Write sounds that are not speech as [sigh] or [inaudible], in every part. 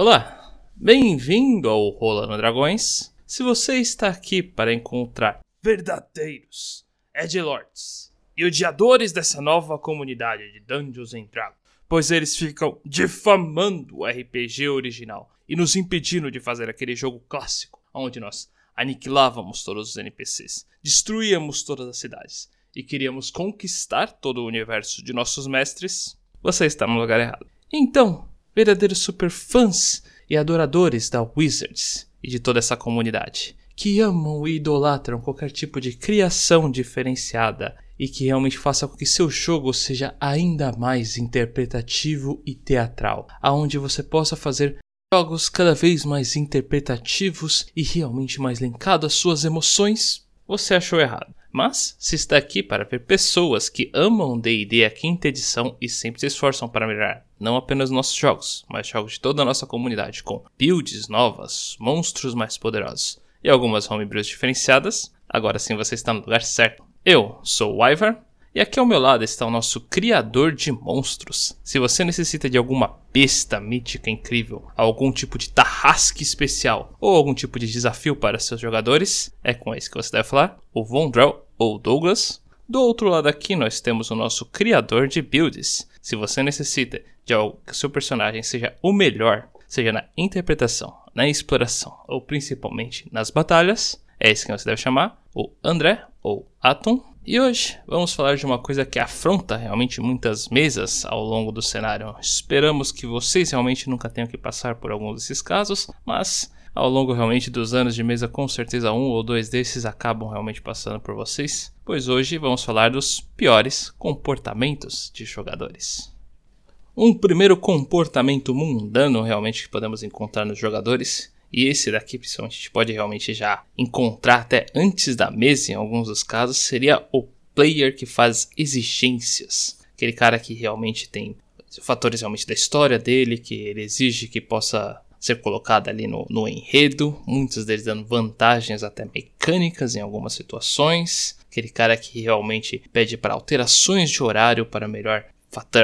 Olá, bem-vindo ao Rolando Dragões. Se você está aqui para encontrar verdadeiros Edgelords e odiadores dessa nova comunidade de Dungeons Dragons, pois eles ficam difamando o RPG original e nos impedindo de fazer aquele jogo clássico, onde nós aniquilávamos todos os NPCs, destruíamos todas as cidades e queríamos conquistar todo o universo de nossos mestres, você está no lugar errado. Então, verdadeiros superfãs e adoradores da Wizards e de toda essa comunidade, que amam e idolatram qualquer tipo de criação diferenciada e que realmente faça com que seu jogo seja ainda mais interpretativo e teatral, aonde você possa fazer jogos cada vez mais interpretativos e realmente mais linkados às suas emoções, você achou errado. Mas, se está aqui para ver pessoas que amam D&D a quinta edição e sempre se esforçam para melhorar não apenas nossos jogos, mas jogos de toda a nossa comunidade com builds novas, monstros mais poderosos e algumas homebrews diferenciadas, agora sim você está no lugar certo. Eu sou o Ivar e aqui ao meu lado está o nosso criador de monstros. Se você necessita de alguma besta mítica incrível, algum tipo de tarrasque especial ou algum tipo de desafio para seus jogadores, é com esse que você deve falar, o Vondrell ou Douglas. Do outro lado aqui nós temos o nosso criador de builds. Se você necessita de algo que seu personagem seja o melhor, seja na interpretação, na exploração ou principalmente nas batalhas, é esse que você deve chamar, o André ou Atom. E hoje vamos falar de uma coisa que afronta realmente muitas mesas ao longo do cenário. Esperamos que vocês realmente nunca tenham que passar por algum desses casos, mas ao longo realmente dos anos de mesa, com certeza um ou dois desses acabam realmente passando por vocês, pois hoje vamos falar dos piores comportamentos de jogadores. Um primeiro comportamento mundano realmente que podemos encontrar nos jogadores e esse daqui, principalmente, a gente pode realmente já encontrar até antes da mesa, em alguns dos casos, seria o player que faz exigências. Aquele cara que realmente tem fatores realmente da história dele, que ele exige que possa ser colocado ali no, no enredo, muitos deles dando vantagens até mecânicas em algumas situações. Aquele cara que realmente pede para alterações de horário para melhor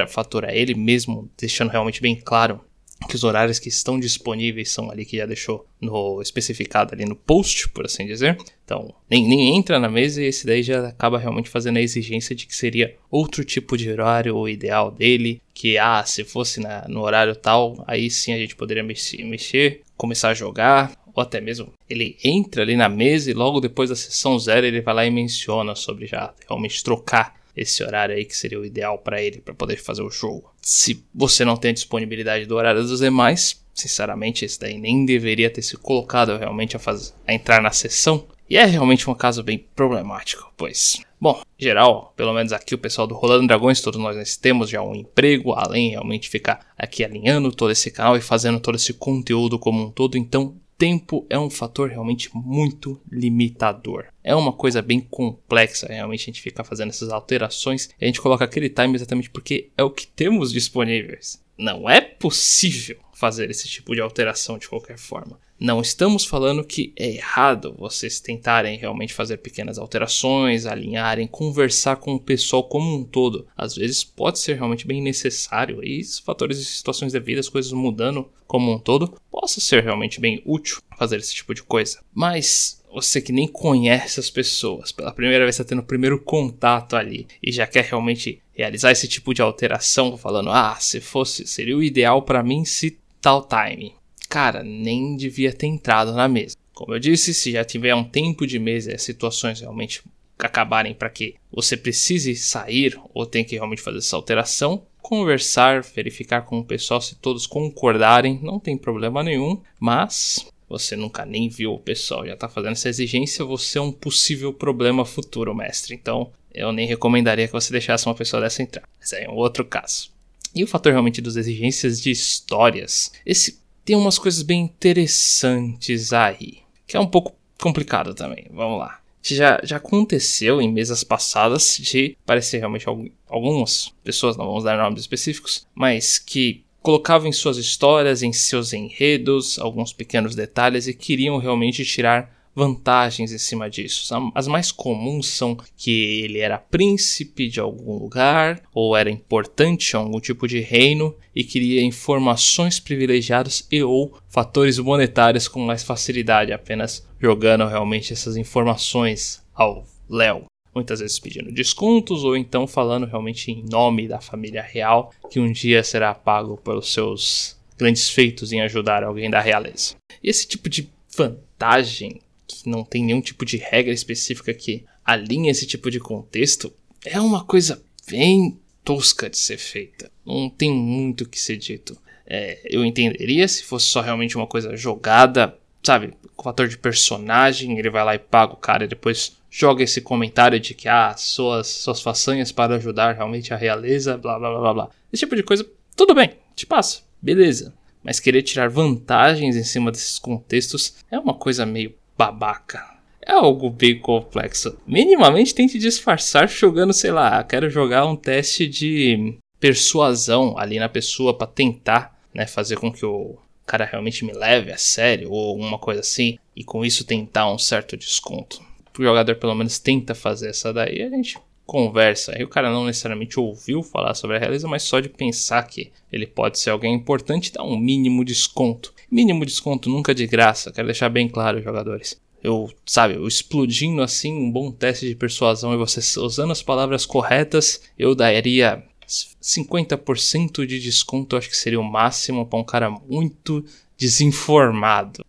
faturar ele mesmo, deixando realmente bem claro que os horários que estão disponíveis são ali que já deixou no especificado ali no post, por assim dizer. Então, nem, nem entra na mesa e esse daí já acaba realmente fazendo a exigência de que seria outro tipo de horário o ideal dele, que ah, se fosse na, no horário tal, aí sim a gente poderia mexer, mexer, começar a jogar, ou até mesmo ele entra ali na mesa e logo depois da sessão zero ele vai lá e menciona sobre já realmente trocar esse horário aí que seria o ideal para ele para poder fazer o jogo. Se você não tem disponibilidade do horário dos demais, sinceramente esse daí nem deveria ter se colocado realmente a, fazer, a entrar na sessão. E é realmente um caso bem problemático, pois, bom, geral, pelo menos aqui o pessoal do Rolando Dragões, todos nós temos já um emprego, além realmente ficar aqui alinhando todo esse canal e fazendo todo esse conteúdo como um todo, então tempo é um fator realmente muito limitador. É uma coisa bem complexa, realmente a gente ficar fazendo essas alterações e a gente coloca aquele time exatamente porque é o que temos disponíveis. Não é possível fazer esse tipo de alteração de qualquer forma. Não estamos falando que é errado vocês tentarem realmente fazer pequenas alterações, alinharem, conversar com o pessoal como um todo. Às vezes pode ser realmente bem necessário e fatores e situações de vida, as coisas mudando como um todo, possa ser realmente bem útil fazer esse tipo de coisa. Mas você que nem conhece as pessoas, pela primeira vez está tendo o primeiro contato ali e já quer realmente realizar esse tipo de alteração, falando: "Ah, se fosse, seria o ideal para mim se tal time" cara, nem devia ter entrado na mesa. Como eu disse, se já tiver um tempo de mesa e as situações realmente acabarem para que você precise sair ou tem que realmente fazer essa alteração, conversar, verificar com o pessoal se todos concordarem, não tem problema nenhum, mas você nunca nem viu o pessoal já está fazendo essa exigência, você é um possível problema futuro, mestre. Então, eu nem recomendaria que você deixasse uma pessoa dessa entrar. Mas aí é um outro caso. E o fator realmente das exigências de histórias. Esse tem umas coisas bem interessantes aí, que é um pouco complicado também. Vamos lá. Já, já aconteceu em mesas passadas de parecer realmente algumas pessoas, não vamos dar nomes específicos, mas que colocavam em suas histórias, em seus enredos, alguns pequenos detalhes e queriam realmente tirar vantagens em cima disso. As mais comuns são que ele era príncipe de algum lugar, ou era importante em algum tipo de reino e queria informações privilegiadas e ou fatores monetários com mais facilidade, apenas jogando realmente essas informações ao Léo muitas vezes pedindo descontos ou então falando realmente em nome da família real, que um dia será pago pelos seus grandes feitos em ajudar alguém da realeza. Esse tipo de vantagem, que não tem nenhum tipo de regra específica que alinhe esse tipo de contexto, é uma coisa bem tosca de ser feita. Não tem muito que ser dito. É, eu entenderia se fosse só realmente uma coisa jogada, sabe? Com fator de personagem, ele vai lá e paga o cara e depois joga esse comentário de que, ah, suas, suas façanhas para ajudar realmente a realeza, blá blá blá blá. Esse tipo de coisa, tudo bem, te passa, beleza. Mas querer tirar vantagens em cima desses contextos é uma coisa meio babaca. É algo bem complexo. Minimamente tente disfarçar jogando, sei lá, quero jogar um teste de persuasão ali na pessoa para tentar, né, fazer com que o cara realmente me leve a sério ou uma coisa assim, e com isso tentar um certo desconto o jogador pelo menos tenta fazer essa daí, a gente conversa. Aí o cara não necessariamente ouviu falar sobre a realeza, mas só de pensar que ele pode ser alguém importante dá um mínimo desconto. Mínimo desconto nunca de graça, quero deixar bem claro, jogadores. Eu, sabe, eu explodindo assim um bom teste de persuasão e você usando as palavras corretas, eu daria 50% de desconto, acho que seria o máximo para um cara muito desinformado.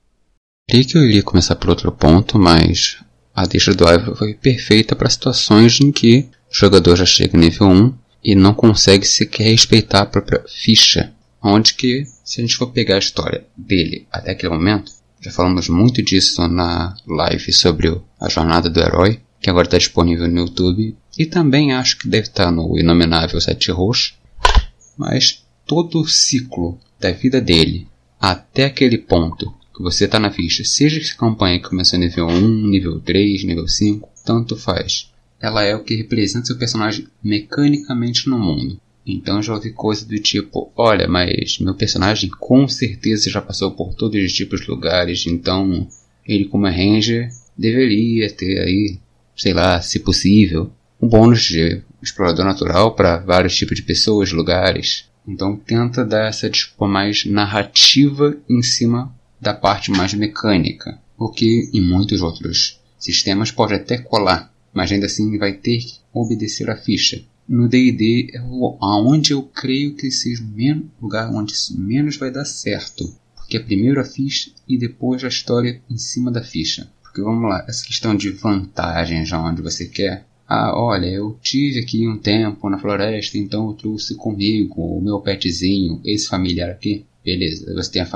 Queria que eu iria começar por outro ponto, mas a deixa do Ivo foi perfeita para situações em que o jogador já chega nível 1 e não consegue sequer respeitar a própria ficha. Onde que, se a gente for pegar a história dele até aquele momento, já falamos muito disso na live sobre a jornada do herói, que agora está disponível no YouTube, e também acho que deve estar tá no Inominável Sete Roxo. Mas todo o ciclo da vida dele até aquele ponto que você está na ficha, seja que campanha que começou nível 1, nível 3, nível 5, tanto faz. Ela é o que representa seu personagem mecanicamente no mundo. Então já ouvi coisa do tipo, olha, mas meu personagem com certeza já passou por todos os tipos de lugares, então ele como é ranger deveria ter aí, sei lá, se possível, um bônus de explorador natural para vários tipos de pessoas, lugares. Então tenta dar essa tipo mais narrativa em cima da parte mais mecânica, o que em muitos outros sistemas pode até colar, mas ainda assim vai ter que obedecer a ficha. No D&D é aonde eu creio que seja o lugar onde isso menos vai dar certo, porque é primeiro a ficha e depois a história em cima da ficha. Porque vamos lá, essa questão de vantagens onde você quer. Ah, olha, eu tive aqui um tempo na floresta, então eu trouxe comigo o meu petzinho, esse familiar aqui. Beleza, você tem a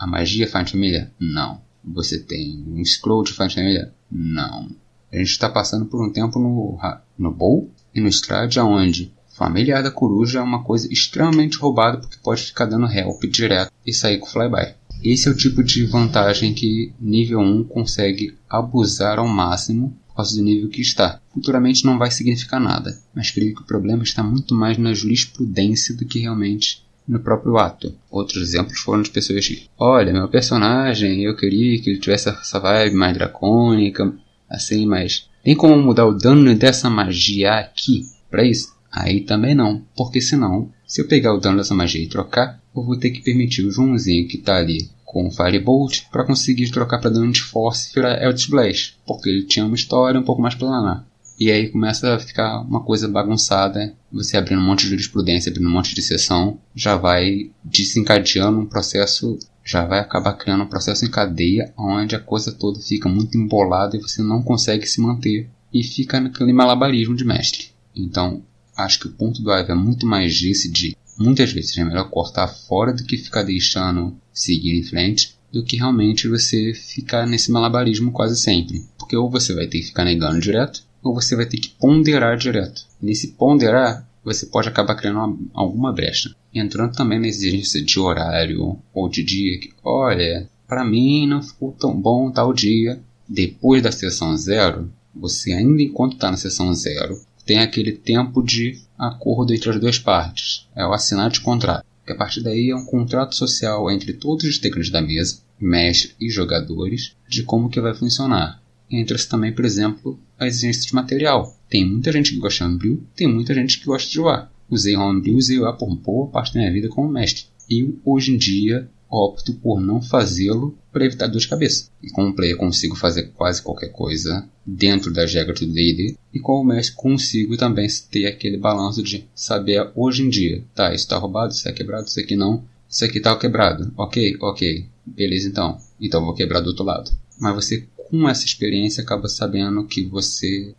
a magia faz família? Não. Você tem um scroll de faz família? Não. A gente está passando por um tempo no, no Bowl e no Strade onde familiar da coruja é uma coisa extremamente roubada porque pode ficar dando help direto e sair com flyby. Esse é o tipo de vantagem que nível 1 consegue abusar ao máximo por causa do nível que está. Futuramente não vai significar nada, mas creio que o problema está muito mais na jurisprudência do que realmente no próprio ato. Outros exemplos foram de pessoas que, olha, meu personagem, eu queria que ele tivesse essa vibe mais dracônica, assim, mas tem como mudar o dano dessa magia aqui para isso? Aí também não, porque senão, se eu pegar o dano dessa magia e trocar, eu vou ter que permitir o Joãozinho que está ali com o Firebolt para conseguir trocar para dano de Force e virar Eldritch Blast, porque ele tinha uma história um pouco mais planar. E aí começa a ficar uma coisa bagunçada. Você abrindo um monte de jurisprudência, abrindo um monte de sessão, já vai desencadeando um processo, já vai acabar criando um processo em cadeia, onde a coisa toda fica muito embolada e você não consegue se manter. E fica naquele malabarismo de mestre. Então, acho que o ponto do Ive é muito mais esse de muitas vezes é melhor cortar fora do que ficar deixando seguir em frente do que realmente você ficar nesse malabarismo quase sempre. Porque ou você vai ter que ficar negando direto, ou você vai ter que ponderar direto. Nesse ponderar, você pode acabar criando uma, alguma brecha. Entrando também na exigência de horário ou de dia, que, olha, para mim não ficou tão bom tal dia. Depois da sessão zero, você ainda enquanto está na sessão zero, tem aquele tempo de acordo entre as duas partes. É o assinar de contrato. Porque a partir daí é um contrato social entre todos os integrantes da mesa, mestre e jogadores, de como que vai funcionar. Entra-se também, por exemplo, a de material. Tem muita gente que gosta de Homebrew, tem muita gente que gosta de UA. Usei Homebrew, usei UA por boa parte da minha vida como mestre. Eu, hoje em dia, opto por não fazê-lo para evitar dor de cabeça. E como player consigo fazer quase qualquer coisa dentro das regras do D&D, e como mestre consigo também ter aquele balanço de saber hoje em dia, tá, isso tá roubado, isso é quebrado, isso aqui não, isso aqui tá quebrado, ok, ok, beleza então, então vou quebrar do outro lado. Mas você com essa experiência acaba sabendo que você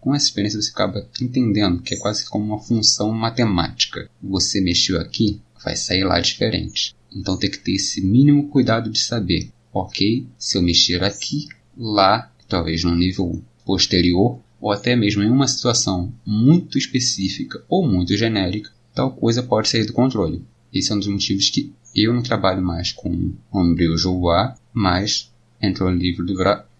com essa experiência você acaba entendendo que é quase como uma função matemática. Você mexeu aqui, vai sair lá diferente. Então tem que ter esse mínimo cuidado de saber, ok, se eu mexer aqui, lá, talvez num nível posterior, ou até mesmo em uma situação muito específica ou muito genérica, tal coisa pode sair do controle. Esse é um dos motivos que eu não trabalho mais com Homebrew Jouá, mas entrou livro do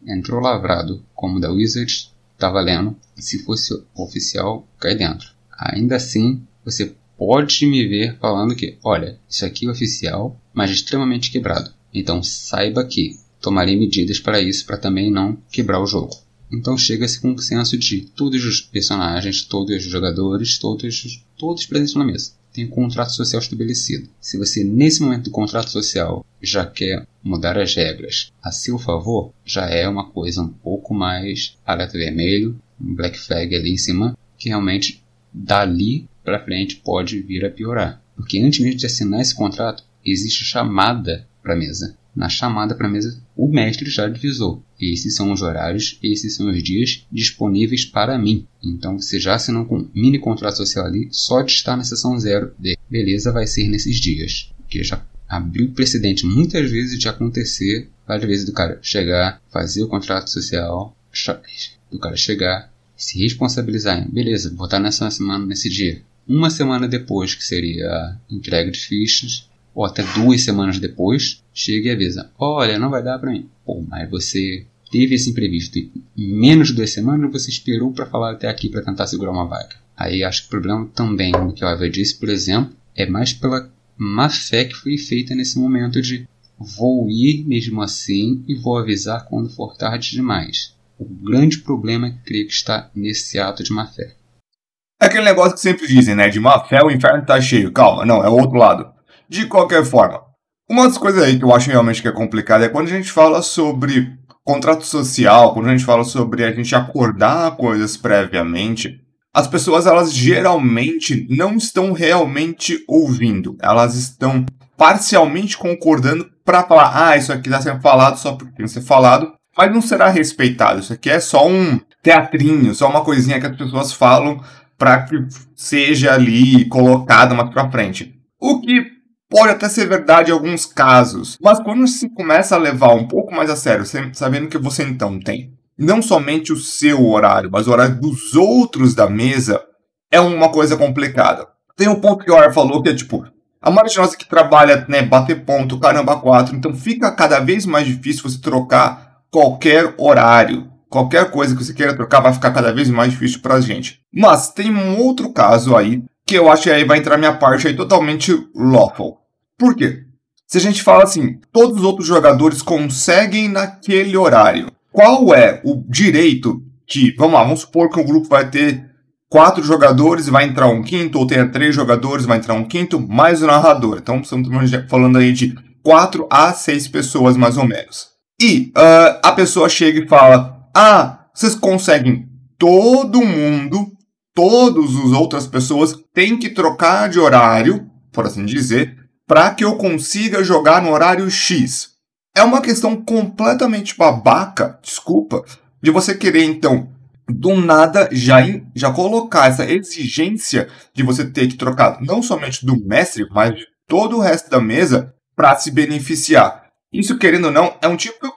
entrou lavrado como da Wizards, estava lendo, e se fosse oficial, cai dentro. Ainda assim, você pode me ver falando que, olha, isso aqui é oficial, mas extremamente quebrado. Então saiba que tomarei medidas para isso para também não quebrar o jogo. Então chega-se com um senso de todos os personagens, todos os jogadores, todos, todos presentes na mesa. Tem um contrato social estabelecido. Se você, nesse momento do contrato social, já quer mudar as regras a seu favor, já é uma coisa um pouco mais alerta vermelho, um black flag ali em cima, que realmente dali para frente pode vir a piorar. Porque antes mesmo de assinar esse contrato, existe chamada para mesa. Na chamada para mesa, o mestre já divisou. Esses são os horários, esses são os dias disponíveis para mim. Então você já assinou com um mini contrato social ali, só de estar na sessão zero de beleza vai ser nesses dias. Porque já abriu precedente muitas vezes de acontecer, várias vezes do cara chegar, fazer o contrato social, do cara chegar, se responsabilizar beleza, vou estar nessa semana, nesse dia. Uma semana depois, que seria a entrega de fichas, ou até duas semanas depois, chega e avisa: Olha, não vai dar para mim. Pô, mas você teve esse imprevisto em menos de duas semanas você esperou para falar até aqui para tentar segurar uma vaga. Aí acho que o problema também, no que o Ava disse, por exemplo, é mais pela má fé que foi feita nesse momento de vou ir mesmo assim e vou avisar quando for tarde demais. O grande problema, creio que está nesse ato de má fé. É aquele negócio que sempre dizem, né? De má fé o inferno tá cheio. Calma, não, é o outro lado. De qualquer forma, uma das coisas aí que eu acho realmente que é complicada é quando a gente fala sobre contrato social, quando a gente fala sobre a gente acordar coisas previamente, as pessoas elas geralmente não estão realmente ouvindo. Elas estão parcialmente concordando para falar, ah, isso aqui está sendo falado só porque tem que ser falado, mas não será respeitado. Isso aqui é só um teatrinho, só uma coisinha que as pessoas falam para que seja ali colocada mais para frente. O que pode até ser verdade em alguns casos, mas quando se começa a levar um pouco mais a sério, sabendo que você então tem não somente o seu horário, mas o horário dos outros da mesa, é uma coisa complicada. Tem um ponto que o Ar falou que é tipo, a maioria de nós que trabalha, né, bater ponto, caramba, quatro, então fica cada vez mais difícil você trocar qualquer horário. Qualquer coisa que você queira trocar vai ficar cada vez mais difícil pra gente. Mas tem um outro caso aí, que eu acho que aí vai entrar minha parte aí totalmente lawful. Por quê? Se a gente fala assim, todos os outros jogadores conseguem naquele horário. Qual é o direito que, vamos lá, vamos supor que um grupo vai ter quatro jogadores e vai entrar um quinto, ou tenha três jogadores vai entrar um quinto, mais o narrador. Então estamos falando aí de quatro a seis pessoas mais ou menos. E uh, a pessoa chega e fala: Ah, vocês conseguem todo mundo, todas as outras pessoas têm que trocar de horário, por assim dizer, para que eu consiga jogar no horário X. É uma questão completamente babaca, desculpa, de você querer então do nada já, já colocar essa exigência de você ter que trocar não somente do mestre, mas de todo o resto da mesa para se beneficiar. Isso, querendo ou não, é um tipo de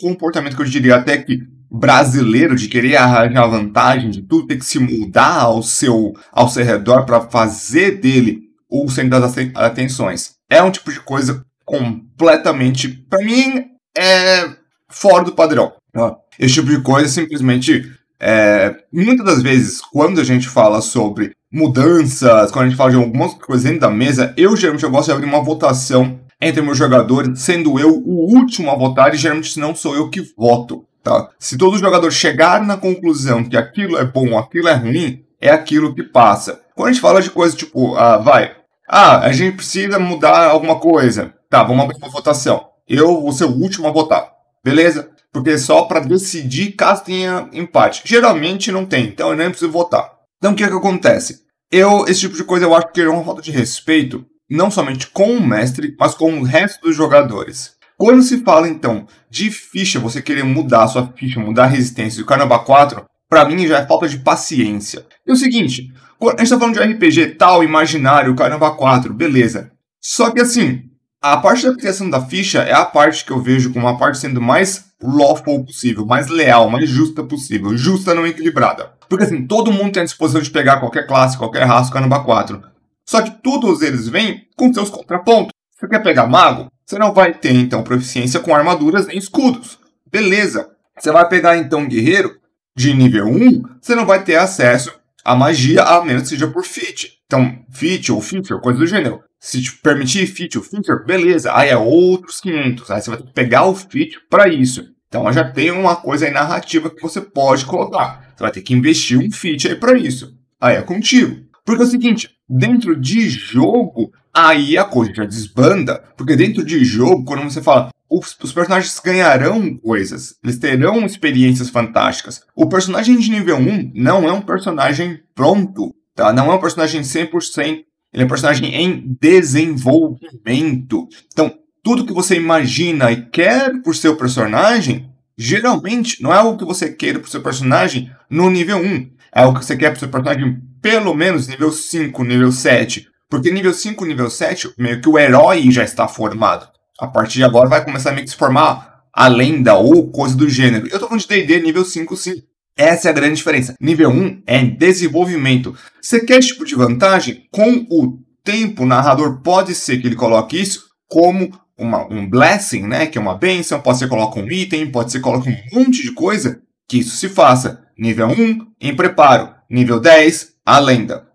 comportamento que eu diria até que brasileiro de querer arranjar vantagem de tudo ter que se mudar ao seu ao seu redor para fazer dele o centro das atenções. É um tipo de coisa completamente, para mim, é fora do padrão. Tá? Esse tipo de coisa simplesmente, é, muitas das vezes, quando a gente fala sobre mudanças, quando a gente fala de algumas coisas dentro da mesa, eu geralmente eu gosto de abrir uma votação entre meus jogadores, sendo eu o último a votar e geralmente não sou eu que voto. Tá? Se todo jogador chegar na conclusão que aquilo é bom, aquilo é ruim, é aquilo que passa. Quando a gente fala de coisas tipo, ah, vai, ah, a gente precisa mudar alguma coisa. Tá, vamos abrir uma votação. Eu vou ser o último a votar. Beleza? Porque é só para decidir caso tenha empate. Geralmente não tem, então eu nem preciso votar. Então o que é que acontece? Eu, esse tipo de coisa eu acho que é uma falta de respeito, não somente com o mestre, mas com o resto dos jogadores. Quando se fala então de ficha, você querer mudar a sua ficha, mudar a resistência do Carnaval 4, para mim já é falta de paciência. E o seguinte, a gente tá falando de RPG tal, imaginário, Carnaval 4, beleza. Só que assim, a parte da criação da ficha é a parte que eu vejo como a parte sendo mais lawful possível, mais leal, mais justa possível. Justa, não equilibrada. Porque assim, todo mundo tem a disposição de pegar qualquer classe, qualquer raça, Carnaval 4. Só que todos eles vêm com seus contrapontos. Você quer pegar mago? Você não vai ter então proficiência com armaduras nem escudos. Beleza. Você vai pegar então guerreiro? de nível 1, você não vai ter acesso à magia, a menos que seja por feat. Então, feat ou feature, coisa do gênero. Se te permitir feat ou feature, beleza. Aí é outros 500. Aí você vai ter que pegar o feat para isso. Então já tem uma coisa aí narrativa que você pode colocar. Você vai ter que investir um feat aí para isso. Aí é contigo. Porque é o seguinte, dentro de jogo, aí a coisa já desbanda. Porque dentro de jogo, quando você fala, os, os, personagens ganharão coisas, eles terão experiências fantásticas. O personagem de nível 1 não é um personagem pronto, tá? Não é um personagem 100%, ele é um personagem em desenvolvimento. Então, tudo que você imagina e quer por seu personagem, geralmente não é o que você quer por seu personagem no nível 1. É o que você quer por seu personagem pelo menos nível 5, nível 7. Porque nível 5, nível 7, meio que o herói já está formado a partir de agora vai começar a meio que se formar a lenda ou coisa do gênero. Eu tô falando de D&D nível 5 sim. Essa é a grande diferença. Nível 1 é desenvolvimento. Você quer esse tipo de vantagem? Com o tempo, o narrador pode ser que ele coloque isso como uma, um blessing, né? Que é uma benção. Pode ser que coloque um item, pode ser que coloque um monte de coisa que isso se faça. Nível 1, em preparo. Nível 10, a lenda.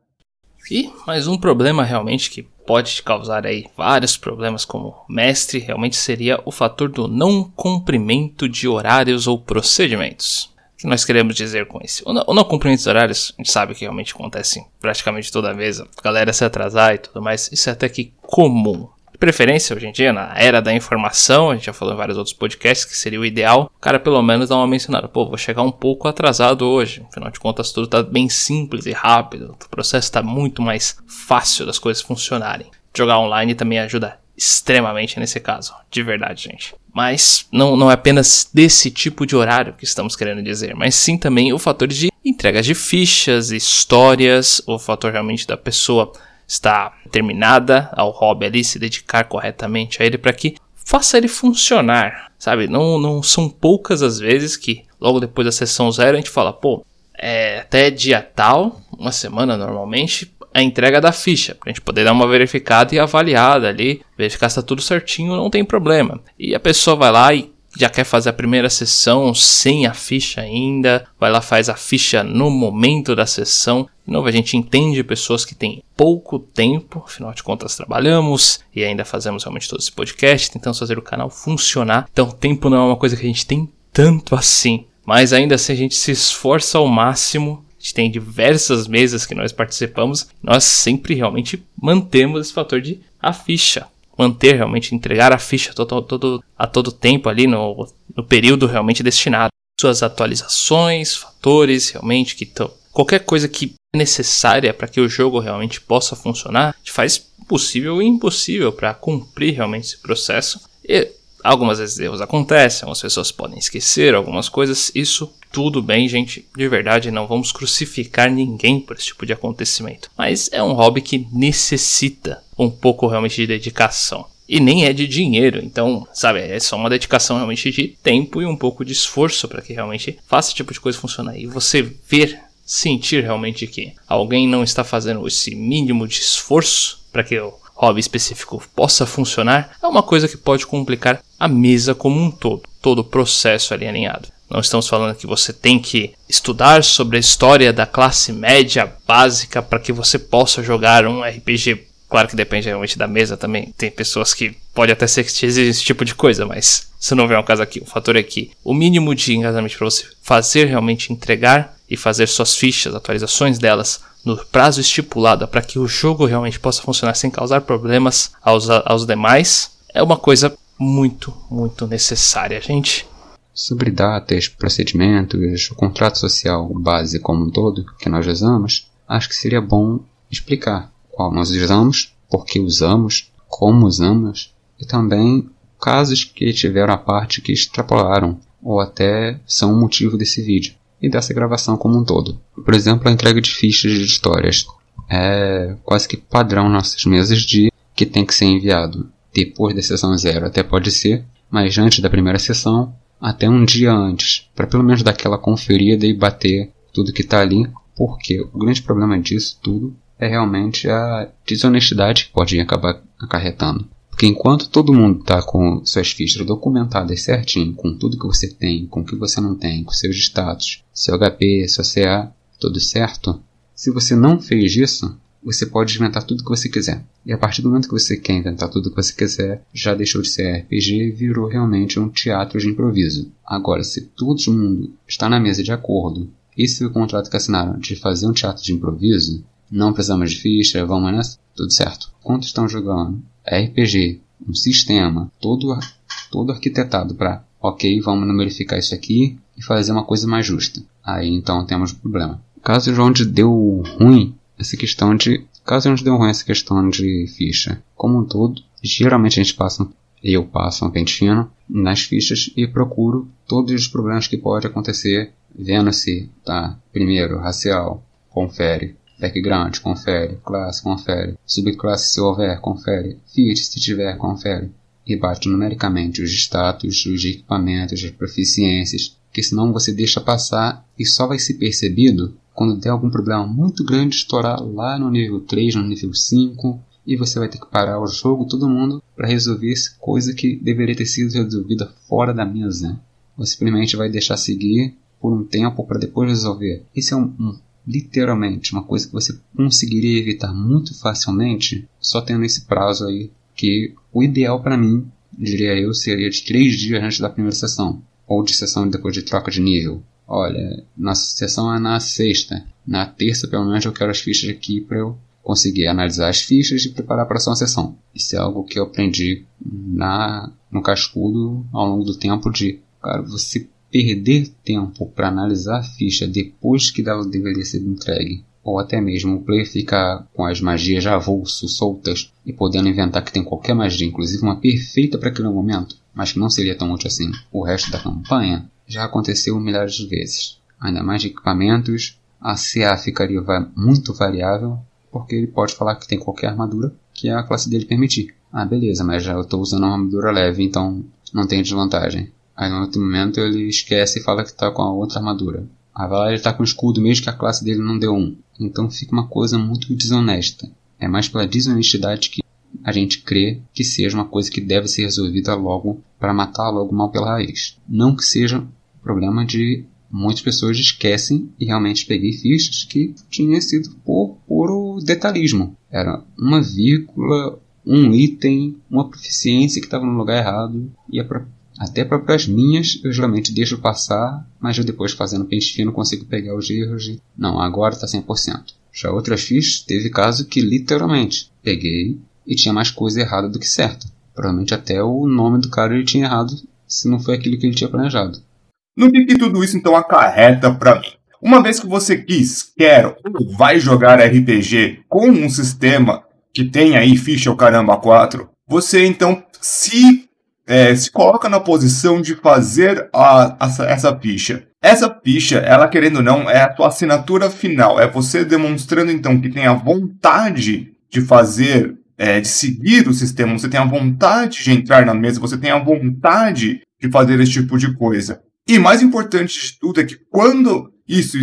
E mais um problema realmente que pode te causar aí vários problemas como mestre, realmente seria o fator do não cumprimento de horários ou procedimentos. O que nós queremos dizer com isso? O não, o não cumprimento de horários, a gente sabe que realmente acontece praticamente toda mesa, a galera se atrasar e tudo mais, isso é até que comum. De preferência, hoje em dia, na era da informação, a gente já falou em vários outros podcasts que seria o ideal, o cara pelo menos dá uma mencionada, pô, vou chegar um pouco atrasado hoje, afinal de contas tudo tá bem simples e rápido, o processo está muito mais fácil das coisas funcionarem. Jogar online também ajuda extremamente nesse caso, de verdade, gente. Mas não, não é apenas desse tipo de horário que estamos querendo dizer, mas sim também o fator de entregas de fichas, histórias, o fator realmente da pessoa está terminada ao hobby ali, se dedicar corretamente a ele para que faça ele funcionar, sabe? Não, não são poucas as vezes que logo depois da sessão zero a gente fala, pô, é até dia tal, uma semana normalmente, a entrega da ficha, para a gente poder dar uma verificada e avaliada ali, verificar se está tudo certinho, não tem problema. E a pessoa vai lá e já quer fazer a primeira sessão sem a ficha ainda, vai lá faz a ficha no momento da sessão. De novo, a gente entende pessoas que têm pouco tempo, afinal de contas trabalhamos e ainda fazemos realmente todo esse podcast, tentamos fazer o canal funcionar. Então, tempo não é uma coisa que a gente tem tanto assim, mas ainda assim a gente se esforça ao máximo. A gente tem diversas mesas que nós participamos, nós sempre realmente mantemos esse fator de a ficha manter realmente, entregar a ficha todo, todo, a todo tempo ali no, no período realmente destinado. Suas atualizações, fatores realmente que estão. Qualquer coisa que é necessária para que o jogo realmente possa funcionar, faz possível e impossível para cumprir realmente esse processo. E algumas vezes erros acontecem, algumas pessoas podem esquecer algumas coisas, isso tudo bem, gente, de verdade, não vamos crucificar ninguém por esse tipo de acontecimento. Mas é um hobby que necessita um pouco realmente de dedicação. E nem é de dinheiro, então, sabe, é só uma dedicação realmente de tempo e um pouco de esforço para que realmente faça esse tipo de coisa funcionar. E você ver, sentir realmente que alguém não está fazendo esse mínimo de esforço para que o hobby específico possa funcionar, é uma coisa que pode complicar a mesa como um todo, todo o processo ali alinhado. Não estamos falando que você tem que estudar sobre a história da classe média básica para que você possa jogar um RPG. Claro que depende realmente da mesa também. Tem pessoas que pode até ser que exija esse tipo de coisa, mas se não vier um caso aqui, o fator é que o mínimo de engajamento para você fazer realmente entregar e fazer suas fichas, atualizações delas no prazo estipulado para que o jogo realmente possa funcionar sem causar problemas aos, aos demais é uma coisa muito, muito necessária, gente. Sobre datas, procedimentos, o contrato social base como um todo que nós usamos, acho que seria bom explicar qual nós usamos, por que usamos, como usamos e também casos que tiveram a parte que extrapolaram ou até são o motivo desse vídeo e dessa gravação como um todo. Por exemplo, a entrega de fichas de histórias é quase que padrão nossas mesas de que tem que ser enviado depois da sessão zero, até pode ser, mas antes da primeira sessão até um dia antes, para pelo menos dar aquela conferida e bater tudo que está ali, porque o grande problema disso tudo é realmente a desonestidade que pode acabar acarretando. Porque enquanto todo mundo está com suas fichas documentadas certinho, com tudo que você tem, com o que você não tem, com seus status, seu HP, seu CA, tudo certo, se você não fez isso, você pode inventar tudo que você quiser. E a partir do momento que você quer inventar tudo que você quiser, já deixou de ser RPG e virou realmente um teatro de improviso. Agora, se todo mundo está na mesa de acordo, e se o contrato que assinaram de fazer um teatro de improviso, não precisamos de ficha, vamos nessa, tudo certo. Quanto estão jogando RPG, um sistema, todo, todo arquitetado para, ok, vamos numerificar isso aqui e fazer uma coisa mais justa. Aí então temos um problema. Caso onde deu ruim, essa questão de. Caso dê um ruim essa questão de ficha, como um todo, geralmente a gente passa, eu passo um pente fino nas fichas e procuro todos os problemas que pode acontecer, vendo se, tá, primeiro, racial, confere, background, confere, classe, confere, subclasse se houver, confere, fit se tiver, confere, e bate numericamente os status, os equipamentos, as proficiências, que senão você deixa passar e só vai ser percebido quando der algum problema muito grande, estourar lá no nível 3, no nível 5, e você vai ter que parar o jogo, todo mundo, para resolver coisa que deveria ter sido resolvida fora da mesa. Você simplesmente vai deixar seguir por um tempo para depois resolver. Isso é um, um, literalmente uma coisa que você conseguiria evitar muito facilmente só tendo esse prazo aí, que o ideal para mim, diria eu, seria de 3 dias antes da primeira sessão, ou de sessão depois de troca de nível. Olha, nossa sessão é na sexta. Na terça, pelo menos, eu quero as fichas aqui para eu conseguir analisar as fichas e preparar para a próxima sessão. Isso é algo que eu aprendi na, no cascudo ao longo do tempo de, cara, você perder tempo para analisar a ficha depois que ela deveria ser entregue, ou até mesmo o player ficar com as magias já avulso, soltas, e podendo inventar que tem qualquer magia, inclusive uma perfeita para aquele momento, mas que não seria tão útil assim o resto da campanha, já aconteceu milhares de vezes. Ainda mais de equipamentos, a CA ficaria muito variável, porque ele pode falar que tem qualquer armadura que a classe dele permitir. Ah, beleza, mas já estou usando uma armadura leve, então não tem desvantagem. Aí no outro momento ele esquece e fala que está com a outra armadura. Lá ele está com escudo mesmo que a classe dele não deu um. Então fica uma coisa muito desonesta. É mais pela desonestidade que a gente crê que seja uma coisa que deve ser resolvida logo para matar logo mal pela raiz. Não que seja problema de muitas pessoas esquecem e realmente peguei fichas que tinha sido por puro detalhismo. Era uma vírgula, um item, uma proficiência que estava no lugar errado e até para as minhas eu geralmente deixo passar, mas eu depois fazendo pente fino consigo pegar os erros e não, agora está 100%. Já outras fichas teve caso que literalmente peguei e tinha mais coisa errada do que certa. Provavelmente até o nome do cara ele tinha errado se não foi aquilo que ele tinha planejado. No que, que tudo isso então acarreta para mim? Uma vez que você quis, quer ou vai jogar RPG com um sistema que tem aí ficha o caramba 4, você então se, é, se coloca na posição de fazer a, a, essa ficha. Essa ficha, ela querendo ou não, é a tua assinatura final. É você demonstrando então que tem a vontade de fazer, é, de seguir o sistema, você tem a vontade de entrar na mesa, você tem a vontade de fazer esse tipo de coisa. E mais importante de tudo é que quando isso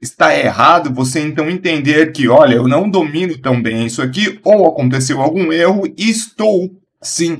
está errado, você então entender que, olha, eu não domino tão bem isso aqui, ou aconteceu algum erro e estou, sim,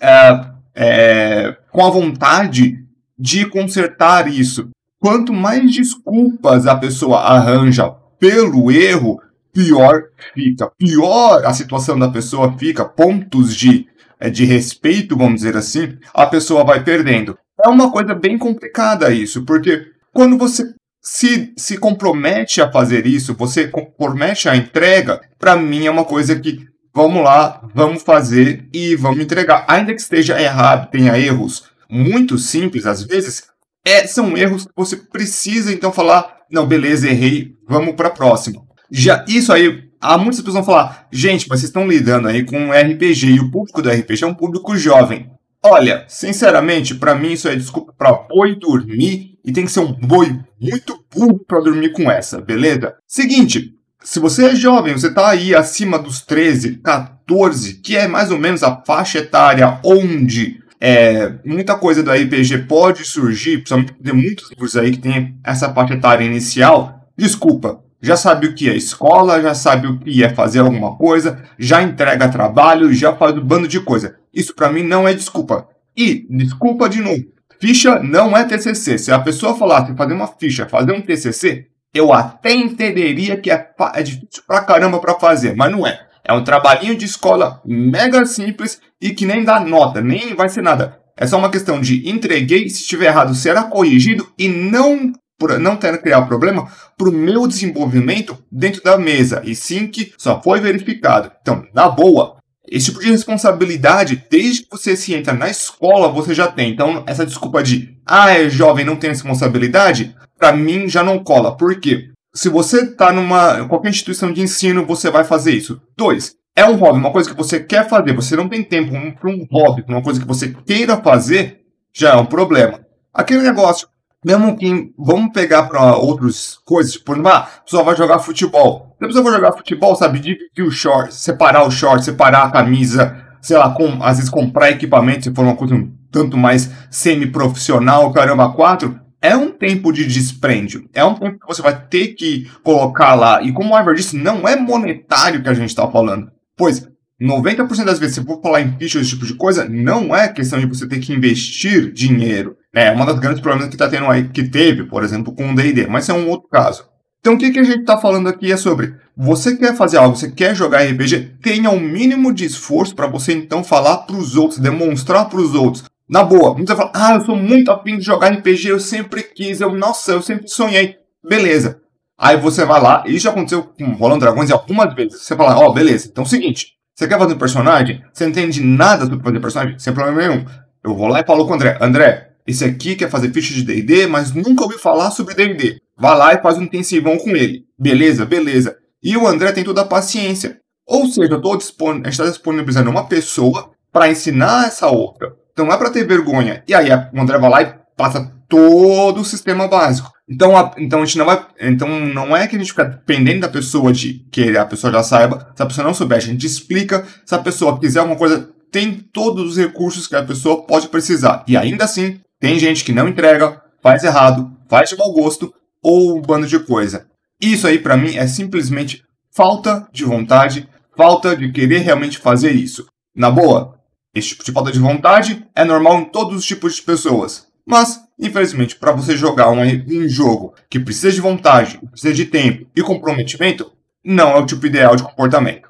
é, é, com a vontade de consertar isso. Quanto mais desculpas a pessoa arranja pelo erro, pior fica. Pior a situação da pessoa fica, pontos de, é, de respeito, vamos dizer assim, a pessoa vai perdendo. É uma coisa bem complicada isso, porque quando você se, se compromete a fazer isso, você compromete a entrega, para mim é uma coisa que vamos lá, vamos fazer e vamos entregar. Ainda que esteja errado, tenha erros muito simples às vezes, é, são erros que você precisa então falar, não, beleza, errei, vamos para a próxima. Já isso aí, há muitas pessoas vão falar, gente, mas vocês estão lidando aí com um RPG e o público do RPG é um público jovem. Olha, sinceramente, para mim isso é desculpa para boi dormir e tem que ser um boi muito burro para dormir com essa, beleza? Seguinte, se você é jovem, você tá aí acima dos 13, 14, que é mais ou menos a faixa etária onde é, muita coisa do RPG pode surgir, principalmente tem muitos livros aí que tem essa faixa etária inicial. Desculpa, já sabe o que é escola, já sabe o que é fazer alguma coisa, já entrega trabalho, já faz um bando de coisa. Isso para mim não é desculpa. E, desculpa de novo, ficha não é TCC. Se a pessoa falasse fazer uma ficha, fazer um TCC, eu até entenderia que é, é difícil pra caramba pra fazer, mas não é. É um trabalhinho de escola mega simples e que nem dá nota, nem vai ser nada. É só uma questão de entreguei, se estiver errado será corrigido e não por não ter criado problema para o meu desenvolvimento dentro da mesa, e sim que só foi verificado. Então, na boa, esse tipo de responsabilidade, desde que você se entra na escola, você já tem. Então, essa desculpa de, ah, é jovem, não tem responsabilidade, para mim já não cola. Por quê? Se você está numa qualquer instituição de ensino, você vai fazer isso. Dois, é um hobby, uma coisa que você quer fazer, você não tem tempo para um hobby, uma coisa que você queira fazer, já é um problema. Aquele negócio, mesmo que vamos pegar para outras coisas, tipo, ah, a pessoa vai jogar futebol. Se a pessoa vai jogar futebol, sabe, dividir o short, separar o short, separar a camisa, sei lá, com, às vezes comprar equipamento se for uma coisa um tanto mais semi-profissional, caramba, quatro, é um tempo de dispêndio. É um tempo que você vai ter que colocar lá. E como o Ivar disse, não é monetário que a gente está falando. Pois 90% das vezes, se for falar em ficha esse tipo de coisa, não é questão de você ter que investir dinheiro. É uma das grandes problemas que tá tendo aí, que teve, por exemplo, com o D&D, mas é um outro caso. Então o que, que a gente está falando aqui é sobre você quer fazer algo, você quer jogar RPG, tenha o um mínimo de esforço para você então falar para os outros, demonstrar para os outros. Na boa, muita fala, ah, eu sou muito afim de jogar RPG, eu sempre quis, eu, nossa, eu sempre sonhei. Beleza. Aí você vai lá, e isso já aconteceu com Rolando Dragões algumas vezes. Você fala, ó, oh, beleza, então é o seguinte, você quer fazer um personagem? Você não entende nada sobre fazer personagem? Sem problema nenhum. Eu vou lá e falo com o André. André, esse aqui quer fazer ficha de D&D, mas nunca ouviu falar sobre D&D. Vai lá e faz um intensivão com ele. Beleza? Beleza. E o André tem toda a paciência. Ou seja, eu tô dispon... a gente está disponibilizando uma pessoa para ensinar essa outra. Então não é para ter vergonha. E aí o André vai lá e passa todo o sistema básico. Então, a, então a gente não vai. Então não é que a gente fica dependendo da pessoa de que a pessoa já saiba. Se a pessoa não souber, a gente explica. Se a pessoa quiser alguma coisa, tem todos os recursos que a pessoa pode precisar. E ainda assim, tem gente que não entrega, faz errado, faz de mau gosto ou um bando de coisa. Isso aí para mim é simplesmente falta de vontade, falta de querer realmente fazer isso. Na boa, esse tipo de falta de vontade é normal em todos os tipos de pessoas. Mas, infelizmente, para você jogar um, um jogo que precisa de vontade, precisa de tempo e comprometimento, não é o tipo ideal de comportamento.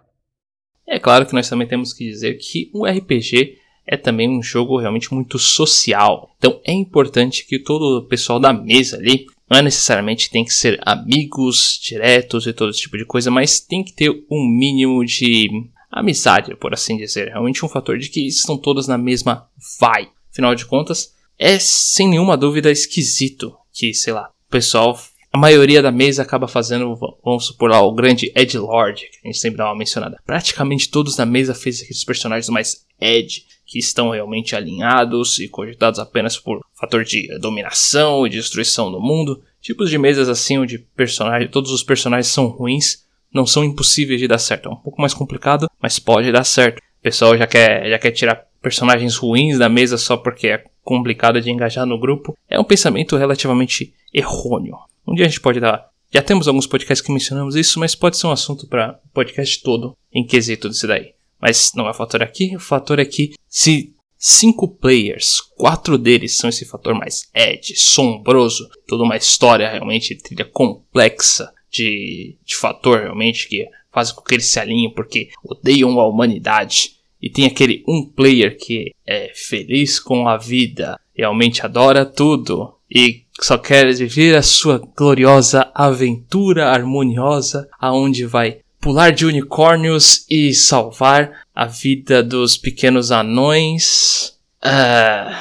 É claro que nós também temos que dizer que o RPG é também um jogo realmente muito social. Então é importante que todo o pessoal da mesa ali não é necessariamente tem que ser amigos diretos e todo esse tipo de coisa, mas tem que ter um mínimo de amizade, por assim dizer. Realmente um fator de que estão todos na mesma vai. Afinal de contas, é sem nenhuma dúvida esquisito que, sei lá, o pessoal, a maioria da mesa acaba fazendo, vamos supor lá, o grande Ed Lord, que a gente sempre dá uma mencionada. Praticamente todos na mesa fez aqueles personagens mais Ed, que estão realmente alinhados e cogitados apenas por fator de dominação e destruição do mundo. Tipos de mesas assim onde personagem, todos os personagens são ruins, não são impossíveis de dar certo. É um pouco mais complicado, mas pode dar certo. O pessoal já quer, já quer tirar personagens ruins da mesa só porque é complicado de engajar no grupo, é um pensamento relativamente errôneo. Um dia a gente pode dar. Já temos alguns podcasts que mencionamos isso, mas pode ser um assunto para podcast todo em quesito disso daí. Mas não é o fator aqui, o fator é que se cinco players, quatro deles são esse fator mais ed, sombroso, toda uma história realmente trilha complexa de, de fator realmente que faz com que eles se alinhem porque odeiam a humanidade. E tem aquele um player que é feliz com a vida, realmente adora tudo e só quer viver a sua gloriosa aventura harmoniosa aonde vai pular de unicórnios e salvar a vida dos pequenos anões. Uh,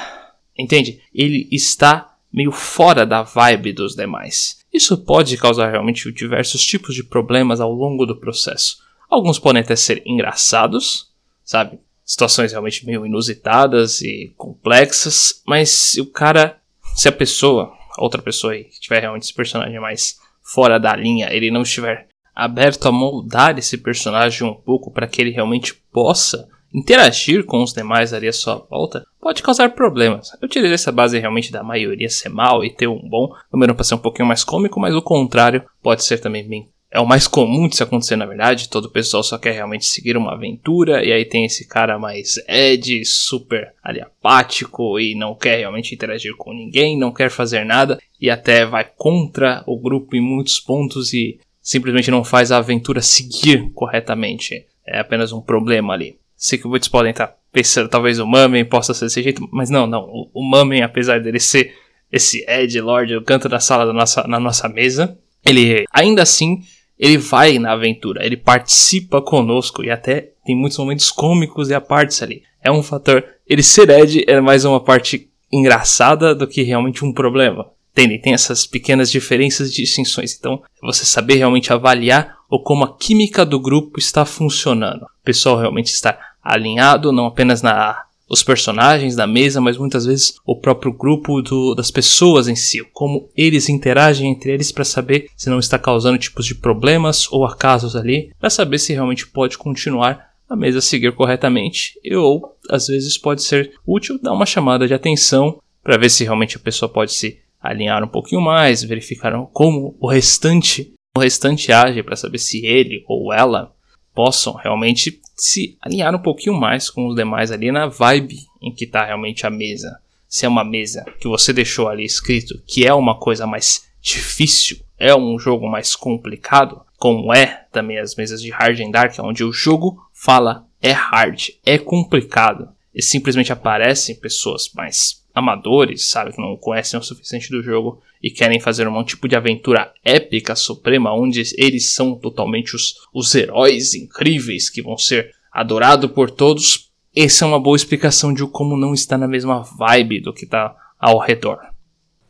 entende? Ele está meio fora da vibe dos demais. Isso pode causar realmente diversos tipos de problemas ao longo do processo. Alguns podem até ser engraçados, sabe? Situações realmente meio inusitadas e complexas, mas se o cara, se a pessoa, outra pessoa aí, que tiver realmente esse personagem mais fora da linha, ele não estiver aberto a moldar esse personagem um pouco para que ele realmente possa interagir com os demais ali à sua volta, pode causar problemas. Eu tirei essa base realmente da maioria ser mal e ter um bom número para ser um pouquinho mais cômico, mas o contrário pode ser também bem. É o mais comum de se acontecer na verdade, todo o pessoal só quer realmente seguir uma aventura, e aí tem esse cara mais ed, super ali apático e não quer realmente interagir com ninguém, não quer fazer nada, e até vai contra o grupo em muitos pontos e simplesmente não faz a aventura seguir corretamente. É apenas um problema ali. Sei que muitos podem estar pensando, talvez o Mamen possa ser desse jeito, mas não, não. O, o Mamen, apesar dele ser esse Ed Lord, o canto da sala da nossa, na nossa mesa, ele ainda assim ele vai na aventura, ele participa conosco e até tem muitos momentos cômicos e a partes ali. É um fator. Ele ser Ed é mais uma parte engraçada do que realmente um problema entendem? Tem essas pequenas diferenças e distinções. Então, você saber realmente avaliar ou como a química do grupo está funcionando. O pessoal realmente está alinhado, não apenas na os personagens da mesa, mas muitas vezes o próprio grupo do, das pessoas em si, como eles interagem entre eles para saber se não está causando tipos de problemas ou acasos ali, para saber se realmente pode continuar a mesa seguir corretamente, ou às vezes pode ser útil dar uma chamada de atenção para ver se realmente a pessoa pode se alinhar um pouquinho mais, verificaram como o restante, o restante age para saber se ele ou ela possam realmente se alinhar um pouquinho mais com os demais ali na vibe em que está realmente a mesa. Se é uma mesa que você deixou ali escrito que é uma coisa mais difícil, é um jogo mais complicado, como é também as mesas de Hard and Dark, onde o jogo fala é hard, é complicado. E simplesmente aparecem pessoas mais amadores, sabe, que não conhecem o suficiente do jogo e querem fazer um tipo de aventura épica suprema, onde eles são totalmente os, os heróis incríveis que vão ser adorados por todos, essa é uma boa explicação de como não está na mesma vibe do que está ao redor.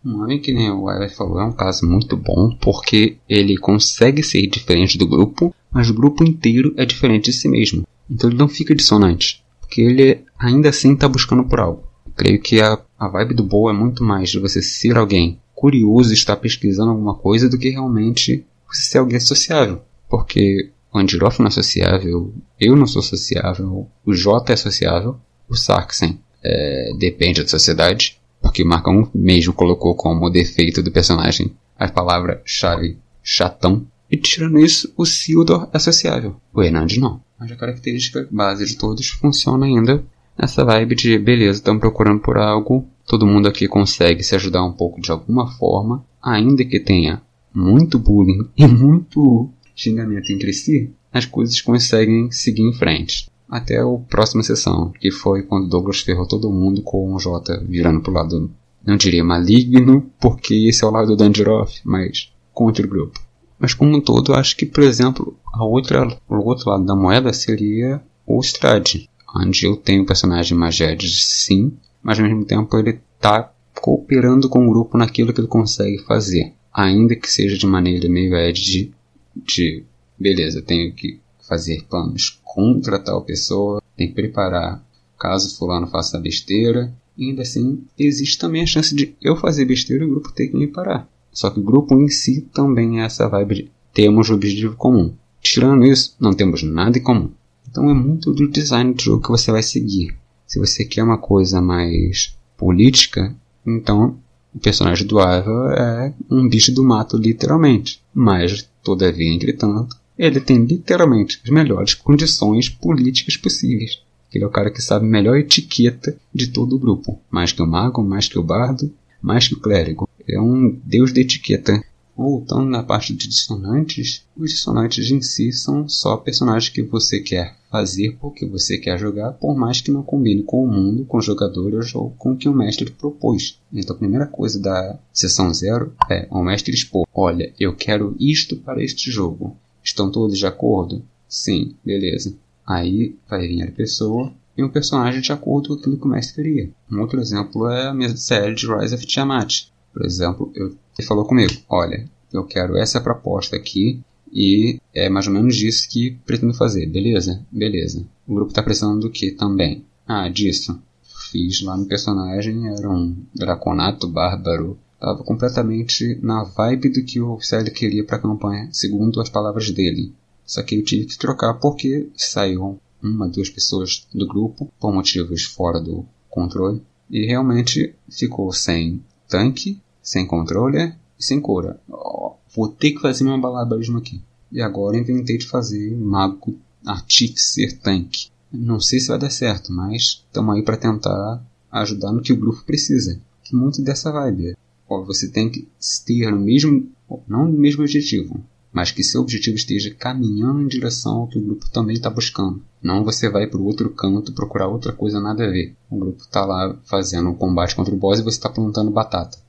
Um homem que nem o Weber falou é um caso muito bom, porque ele consegue ser diferente do grupo, mas o grupo inteiro é diferente de si mesmo. Então ele não fica dissonante, porque ele ainda assim está buscando por algo. Creio que a, a vibe do Boa é muito mais de você ser alguém curioso e estar pesquisando alguma coisa do que realmente você ser alguém sociável. Porque o Andiroff não é sociável, eu não sou sociável, o J é sociável, o Sarksen é, depende da sociedade, porque o Marcão mesmo colocou como defeito do personagem a palavra-chave chatão. E tirando isso, o Sildor é sociável. O Hernandes não. Mas a característica base de todos funciona ainda nessa vibe de beleza, estamos procurando por algo, todo mundo aqui consegue se ajudar um pouco de alguma forma, ainda que tenha muito bullying [laughs] e muito xingamento entre si, as coisas conseguem seguir em frente. Até a próxima sessão, que foi quando Douglas ferrou todo mundo com o J virando pro lado, não diria maligno, porque esse é o lado do Dandiroff, mas contra o grupo. Mas como um todo, acho que, por exemplo, a outra, o outro lado da moeda seria o Strade onde eu tenho o personagem Magedes sim, mas ao mesmo tempo ele está cooperando com o grupo naquilo que ele consegue fazer. Ainda que seja de maneira meio ed de, de beleza, tenho que fazer planos contra tal pessoa, tenho que preparar caso fulano faça besteira. E ainda assim, existe também a chance de eu fazer besteira e o grupo ter que me parar. Só que o grupo em si também é essa vibe de temos um objetivo comum. Tirando isso, não temos nada em comum. Então é muito do design do jogo que você vai seguir. Se você quer uma coisa mais política, então o personagem do Ivar é um bicho do mato, literalmente. Mas, todavia, entretanto, ele tem literalmente as melhores condições políticas possíveis. Ele é o cara que sabe a melhor etiqueta de todo o grupo. Mais que o mago, mais que o bardo, mais que o clérigo. Ele é um deus de etiqueta. Voltando na parte de dissonantes, os dissonantes em si são só personagens que você quer fazer porque você quer jogar, por mais que não combine com o mundo, com os jogadores ou com o que o mestre propôs. Então a primeira coisa da sessão zero é o mestre expor: olha, eu quero isto para este jogo. Estão todos de acordo? Sim, beleza. Aí vai vir a pessoa e um personagem de acordo com aquilo que o mestre queria. Um outro exemplo é a minha série de Rise of Tiamat. Por exemplo, eu, ele falou comigo: olha, eu quero essa proposta aqui e é mais ou menos isso que pretendo fazer, beleza? Beleza. O grupo está precisando do que também? Ah, disso. Fiz lá no personagem, era um draconato bárbaro. Tava completamente na vibe do que o Célio queria para a campanha, segundo as palavras dele. Só que eu tive que trocar porque saiu uma, duas pessoas do grupo por motivos fora do controle e realmente ficou sem tanque, sem controle e sem cura. Oh, vou ter que fazer meu malabarismo aqui. E agora inventei de fazer mago artífice tanque. Não sei se vai dar certo, mas estamos aí para tentar ajudar no que o grupo precisa. Que muito dessa vibe. Ó, você tem que ter no mesmo, não no mesmo objetivo, mas que seu objetivo esteja caminhando em direção ao que o grupo também está buscando. Não você vai para o outro canto procurar outra coisa nada a ver. O grupo está lá fazendo um combate contra o boss e você está plantando batata.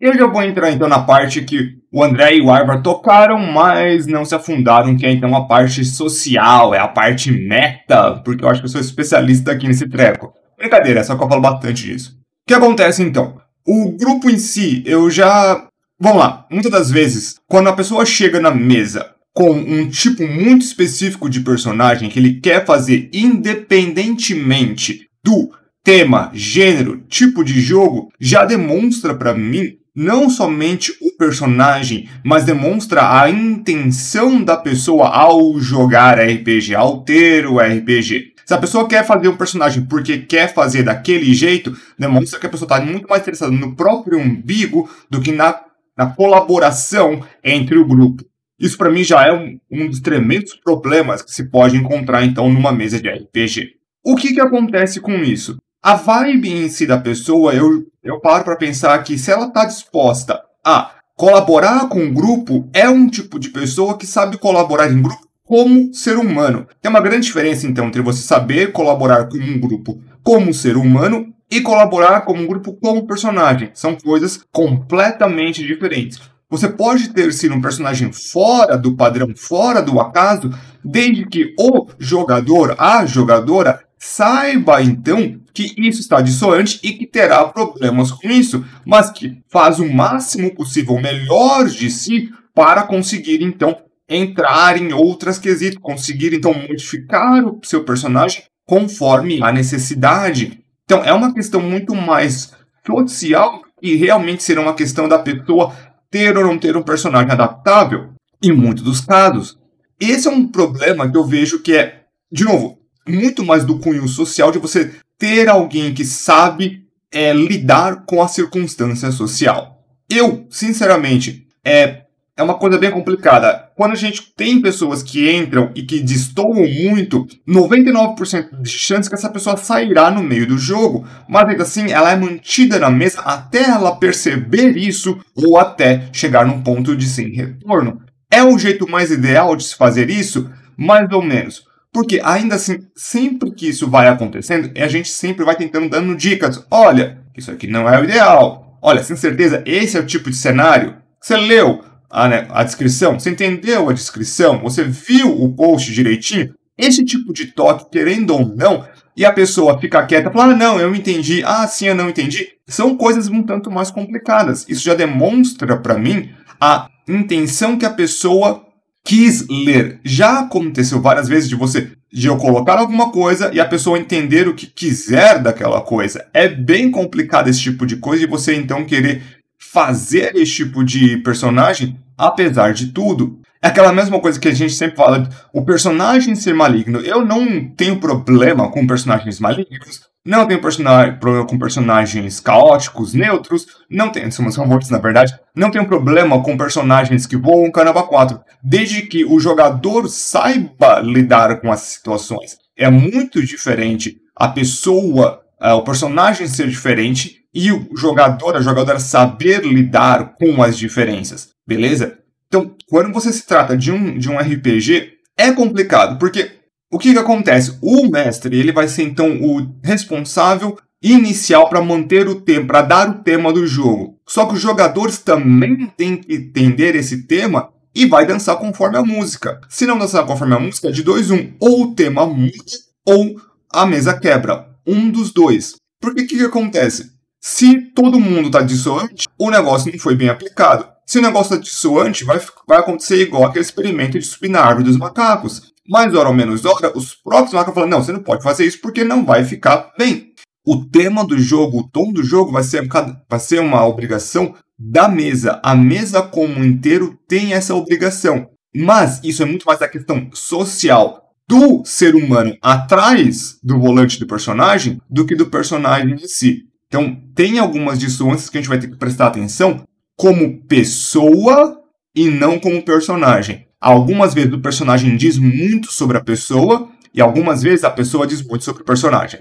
Eu já vou entrar então na parte que o André e o Arvar tocaram, mas não se afundaram, que é então a parte social, é a parte meta, porque eu acho que eu sou especialista aqui nesse treco. Brincadeira, só que eu falo bastante disso. O que acontece então? O grupo em si, eu já Vamos lá, muitas das vezes, quando a pessoa chega na mesa com um tipo muito específico de personagem que ele quer fazer independentemente do tema, gênero, tipo de jogo, já demonstra para mim não somente o personagem, mas demonstra a intenção da pessoa ao jogar RPG, ao ter o RPG. Se a pessoa quer fazer um personagem porque quer fazer daquele jeito, demonstra que a pessoa está muito mais interessada no próprio umbigo do que na na colaboração entre o grupo. Isso para mim já é um, um, dos tremendos problemas que se pode encontrar então numa mesa de RPG. O que que acontece com isso? A vibe em si da pessoa, eu, eu paro para pensar que se ela está disposta a colaborar com o grupo, é um tipo de pessoa que sabe colaborar em grupo como ser humano. Tem uma grande diferença então entre você saber colaborar com um grupo como ser humano e colaborar como um grupo como personagem. São coisas completamente diferentes. Você pode ter sido um personagem fora do padrão, fora do acaso, desde que o jogador, a jogadora, saiba então que isso está dissonante e que terá problemas com isso, mas que faz o máximo possível, o melhor de si, para conseguir então entrar em outras quesitos, conseguir então modificar o seu personagem conforme a necessidade. Então, é uma questão muito mais social e realmente será uma questão da pessoa ter ou não ter um personagem adaptável, em muitos dos casos. Esse é um problema que eu vejo que é, de novo, muito mais do cunho social de você ter alguém que sabe é, lidar com a circunstância social. Eu, sinceramente, é, é uma coisa bem complicada. Quando a gente tem pessoas que entram e que destoam muito, 99% de chance que essa pessoa sairá no meio do jogo, mas ainda assim ela é mantida na mesa até ela perceber isso ou até chegar num ponto de sem retorno. É o jeito mais ideal de se fazer isso? Mais ou menos. Porque ainda assim, sempre que isso vai acontecendo, a gente sempre vai tentando dando dicas. Olha, isso aqui não é o ideal. Olha, sem certeza, esse é o tipo de cenário. Você leu? A, né, a descrição, você entendeu a descrição, você viu o post direitinho, esse tipo de toque, querendo ou não, e a pessoa fica quieta, fala, ah, não, eu entendi, ah, sim, eu não entendi, são coisas um tanto mais complicadas. Isso já demonstra para mim a intenção que a pessoa quis ler. Já aconteceu várias vezes de você de eu colocar alguma coisa e a pessoa entender o que quiser daquela coisa. É bem complicado esse tipo de coisa e você então querer fazer esse tipo de personagem, apesar de tudo. É aquela mesma coisa que a gente sempre fala, o personagem ser maligno. Eu não tenho problema com personagens malignos, não tenho problema com personagens caóticos, neutros, não tenho, são mortos na verdade, não tenho problema com personagens que voam Caramba 4, desde que o jogador saiba lidar com as situações. é muito diferente a pessoa, uh, o personagem ser diferente e o jogador, a jogadora saber lidar com as diferenças, beleza? Então, quando você se trata de um, de um RPG, é complicado, porque o que, que acontece? O mestre ele vai ser então o responsável inicial para manter o tema, para dar o tema do jogo. Só que os jogadores também têm que entender esse tema e vai dançar conforme a música. Se não dançar conforme a música, é de dois um, ou o tema muda ou a mesa quebra, um dos dois. Porque o que, que acontece? Se todo mundo está dissoante, o negócio não foi bem aplicado. Se o negócio está dissoante, vai, vai acontecer igual aquele experimento de subir na árvore dos macacos. Mais hora ou menos hora, os próprios macacos falam: não, você não pode fazer isso porque não vai ficar bem o tema do jogo, o tom do jogo vai ser, vai ser uma obrigação da mesa. A mesa como inteiro tem essa obrigação. Mas isso é muito mais a questão social do ser humano atrás do volante do personagem do que do personagem em si. Então, tem algumas dissonâncias que a gente vai ter que prestar atenção como pessoa e não como personagem. Algumas vezes o personagem diz muito sobre a pessoa e algumas vezes a pessoa diz muito sobre o personagem.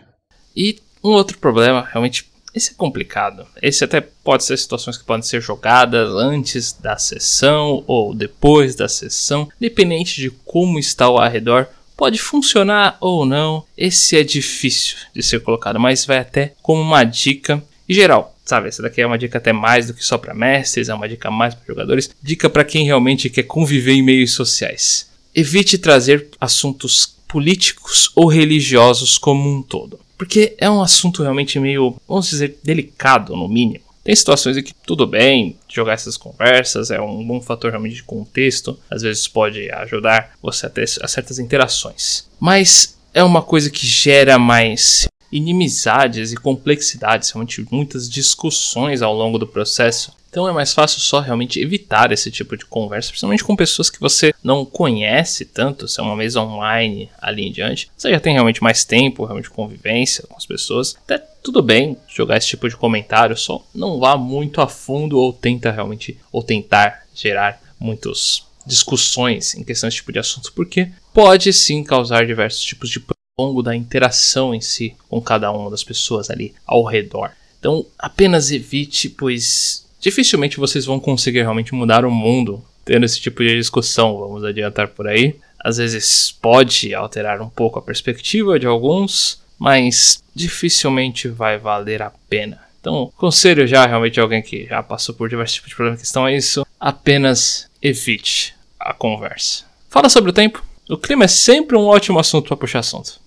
E um outro problema, realmente, esse é complicado. Esse até pode ser situações que podem ser jogadas antes da sessão ou depois da sessão, dependente de como está o arredor. Pode funcionar ou não, esse é difícil de ser colocado, mas vai até como uma dica em geral. Sabe, essa daqui é uma dica até mais do que só para mestres, é uma dica mais para jogadores, dica para quem realmente quer conviver em meios sociais. Evite trazer assuntos políticos ou religiosos como um todo. Porque é um assunto realmente meio, vamos dizer, delicado, no mínimo. Tem situações em que tudo bem jogar essas conversas, é um bom fator realmente de contexto, às vezes pode ajudar você a ter a certas interações. Mas é uma coisa que gera mais inimizades e complexidades, realmente muitas discussões ao longo do processo então é mais fácil só realmente evitar esse tipo de conversa, principalmente com pessoas que você não conhece tanto, se é uma mesa online ali em diante. Você já tem realmente mais tempo, realmente convivência com as pessoas. Até tudo bem jogar esse tipo de comentário, só não vá muito a fundo ou tenta realmente ou tentar gerar muitas discussões em questão desse tipo de assunto, porque pode sim causar diversos tipos de longo da interação em si com cada uma das pessoas ali ao redor. Então, apenas evite, pois dificilmente vocês vão conseguir realmente mudar o mundo tendo esse tipo de discussão, vamos adiantar por aí. Às vezes pode alterar um pouco a perspectiva de alguns, mas dificilmente vai valer a pena. Então, conselho já realmente alguém que já passou por diversos tipos de problemas que estão a isso, apenas evite a conversa. Fala sobre o tempo. O clima é sempre um ótimo assunto para puxar assunto.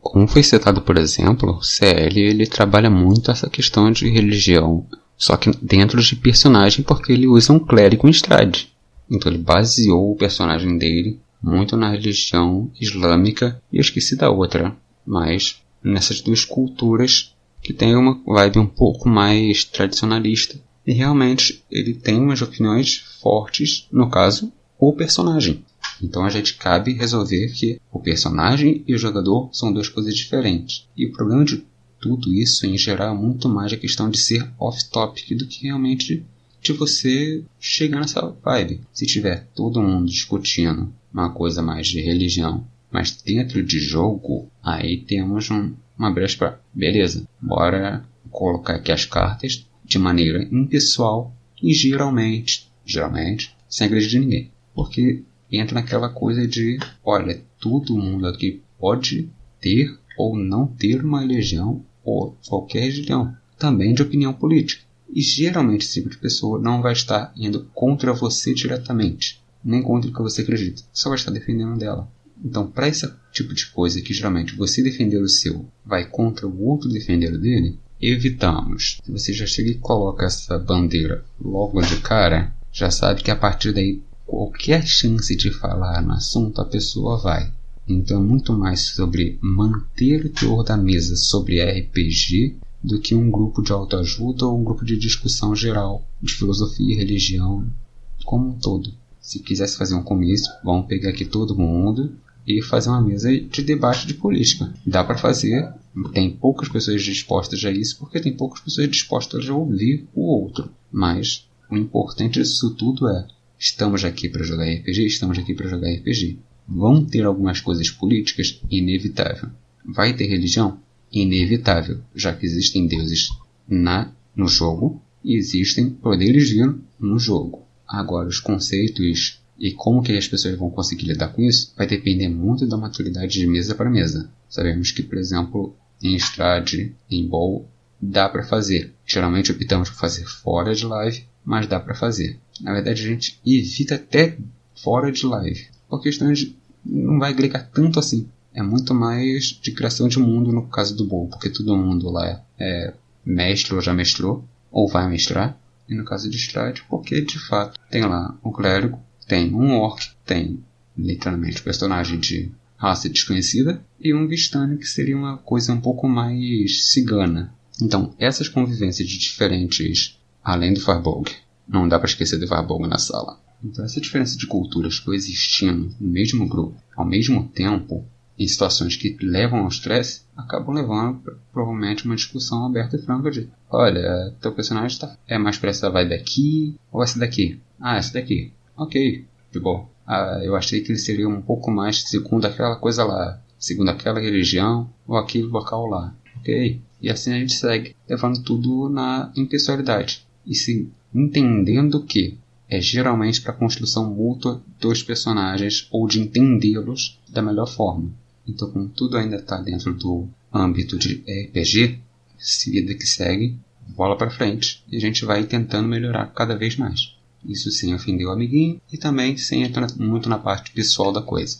Como foi citado, por exemplo, o CL ele trabalha muito essa questão de religião só que dentro de personagem, porque ele usa um clérigo em Strade. Então ele baseou o personagem dele muito na religião islâmica e eu esqueci da outra, mas nessas duas culturas que tem uma vibe um pouco mais tradicionalista. E realmente ele tem umas opiniões fortes, no caso, o personagem. Então a gente cabe resolver que o personagem e o jogador são duas coisas diferentes. E o problema de tudo isso em geral é muito mais a questão de ser off-topic do que realmente de você chegar nessa vibe. Se tiver todo mundo discutindo uma coisa mais de religião, mas dentro de jogo, aí temos um, uma brecha para beleza, bora colocar aqui as cartas de maneira impessoal e geralmente, geralmente, sem agredir de ninguém. Porque entra naquela coisa de, olha, todo mundo aqui pode ter ou não ter uma religião ou qualquer religião, também de opinião política. E geralmente esse tipo de pessoa não vai estar indo contra você diretamente, nem contra o que você acredita, só vai estar defendendo dela. Então, para esse tipo de coisa que geralmente você defender o seu vai contra o outro defender o dele, evitamos. Se você já chega e coloca essa bandeira logo de cara, já sabe que a partir daí qualquer chance de falar no assunto a pessoa vai. Então muito mais sobre manter o teor da mesa sobre RPG do que um grupo de autoajuda ou um grupo de discussão geral de filosofia e religião como um todo. Se quisesse fazer um comício, vamos pegar aqui todo mundo e fazer uma mesa de debate de política. Dá para fazer, tem poucas pessoas dispostas a isso porque tem poucas pessoas dispostas a ouvir o outro. Mas o importante disso tudo é: estamos aqui para jogar RPG, estamos aqui para jogar RPG. Vão ter algumas coisas políticas? Inevitável. Vai ter religião? Inevitável, já que existem deuses na, no jogo e existem poderes divinos no jogo. Agora, os conceitos e como que as pessoas vão conseguir lidar com isso vai depender muito da maturidade de mesa para mesa. Sabemos que, por exemplo, em Strade, em Bowl, dá para fazer. Geralmente optamos por fazer fora de live, mas dá para fazer. Na verdade, a gente evita até fora de live, por questões não vai agregar tanto assim. É muito mais de criação de mundo no caso do Bowl, porque todo mundo lá é mestre ou já mestrou, ou vai mestrar. E no caso de Strade, porque de fato tem lá um clérigo, tem um orc, tem literalmente personagem de raça desconhecida e um Vistani que seria uma coisa um pouco mais cigana. Então, essas convivências de diferentes, além do Farbolg, não dá para esquecer do Farbolg na sala. Então, essa diferença de culturas coexistindo no mesmo grupo, ao mesmo tempo, em situações que levam ao estresse, acabam levando provavelmente uma discussão aberta e franca de olha, teu personagem tá, é mais pra essa vibe daqui ou essa daqui? Ah, essa daqui. Ok, de boa. Ah, eu achei que ele seria um pouco mais segundo aquela coisa lá, segundo aquela religião ou aquele local lá. Ok? E assim a gente segue, levando tudo na impessoalidade. E se entendendo que é geralmente para a construção mútua dos personagens ou de entendê-los da melhor forma. Então, como tudo ainda está dentro do âmbito de RPG, vida que segue, bola para frente e a gente vai tentando melhorar cada vez mais. Isso sem ofender o amiguinho e também sem entrar muito na parte pessoal da coisa.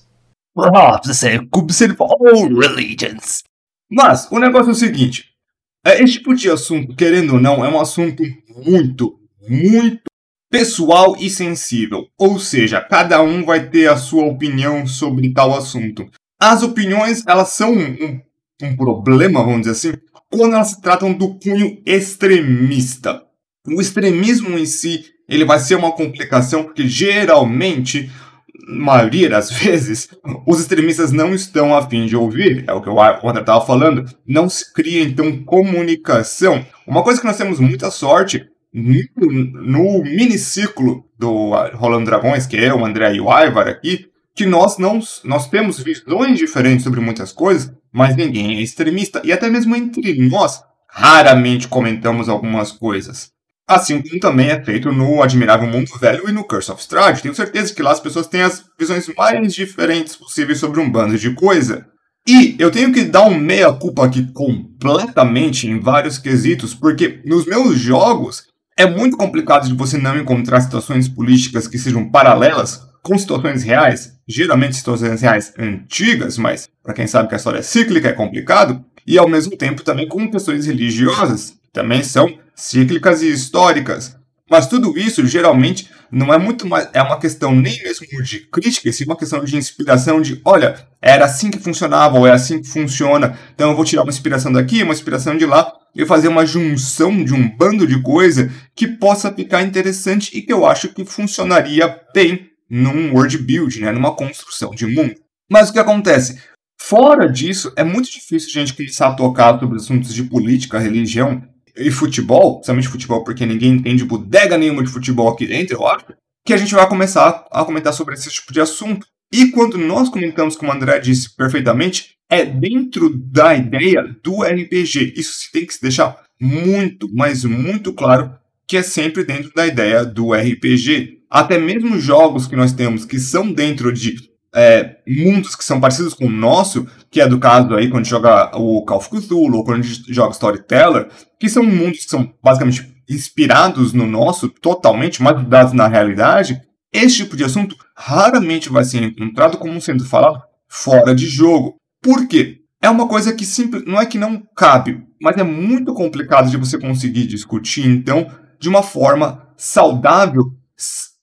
Mas o negócio é o seguinte: é, esse tipo de assunto, querendo ou não, é um assunto muito, muito pessoal e sensível. Ou seja, cada um vai ter a sua opinião sobre tal assunto. As opiniões, elas são um, um problema, vamos dizer assim, quando elas se tratam do cunho extremista. O extremismo em si, ele vai ser uma complicação porque geralmente, maioria das [laughs] vezes, os extremistas não estão a fim de ouvir, é o que o André estava falando, não se cria então comunicação. Uma coisa que nós temos muita sorte no, no miniciclo do Rolando Dragões, que é o André e o Ivar aqui, que nós não nós temos visões diferentes sobre muitas coisas, mas ninguém é extremista e até mesmo entre nós raramente comentamos algumas coisas. Assim como também é feito no Admirável Mundo Velho e no Curse of Strahd. Tenho certeza que lá as pessoas têm as visões mais diferentes possíveis sobre um bando de coisa. E eu tenho que dar um meia-culpa aqui completamente em vários quesitos, porque nos meus jogos é muito complicado de você não encontrar situações políticas que sejam paralelas com situações reais, geralmente situações reais antigas, mas para quem sabe que a história é cíclica é complicado, e ao mesmo tempo também com questões religiosas, também são cíclicas e históricas. Mas tudo isso geralmente não é muito mais, é uma questão nem mesmo de crítica, sim uma questão de inspiração de, olha, era assim que funcionava ou é assim que funciona, então eu vou tirar uma inspiração daqui, uma inspiração de lá e fazer uma junção de um bando de coisa que possa ficar interessante e que eu acho que funcionaria bem num world build, né, numa construção de mundo. Mas o que acontece? Fora disso, é muito difícil a gente começar a tocar sobre assuntos de política, religião e futebol, principalmente futebol, porque ninguém entende bodega nenhuma de futebol aqui dentro, eu acho, que a gente vai começar a comentar sobre esse tipo de assunto. E quando nós comentamos, como o André disse perfeitamente, é dentro da ideia do RPG. Isso tem que se deixar muito, mas muito claro que é sempre dentro da ideia do RPG. Até mesmo jogos que nós temos que são dentro de é, mundos que são parecidos com o nosso, que é do caso aí quando joga o Call of Cthulhu ou quando a gente joga Storyteller, que são mundos que são basicamente inspirados no nosso, totalmente, mas dados na realidade, esse tipo de assunto raramente vai ser encontrado como sendo falado fora de jogo. Por quê? É uma coisa que simples, não é que não cabe, mas é muito complicado de você conseguir discutir, então, de uma forma saudável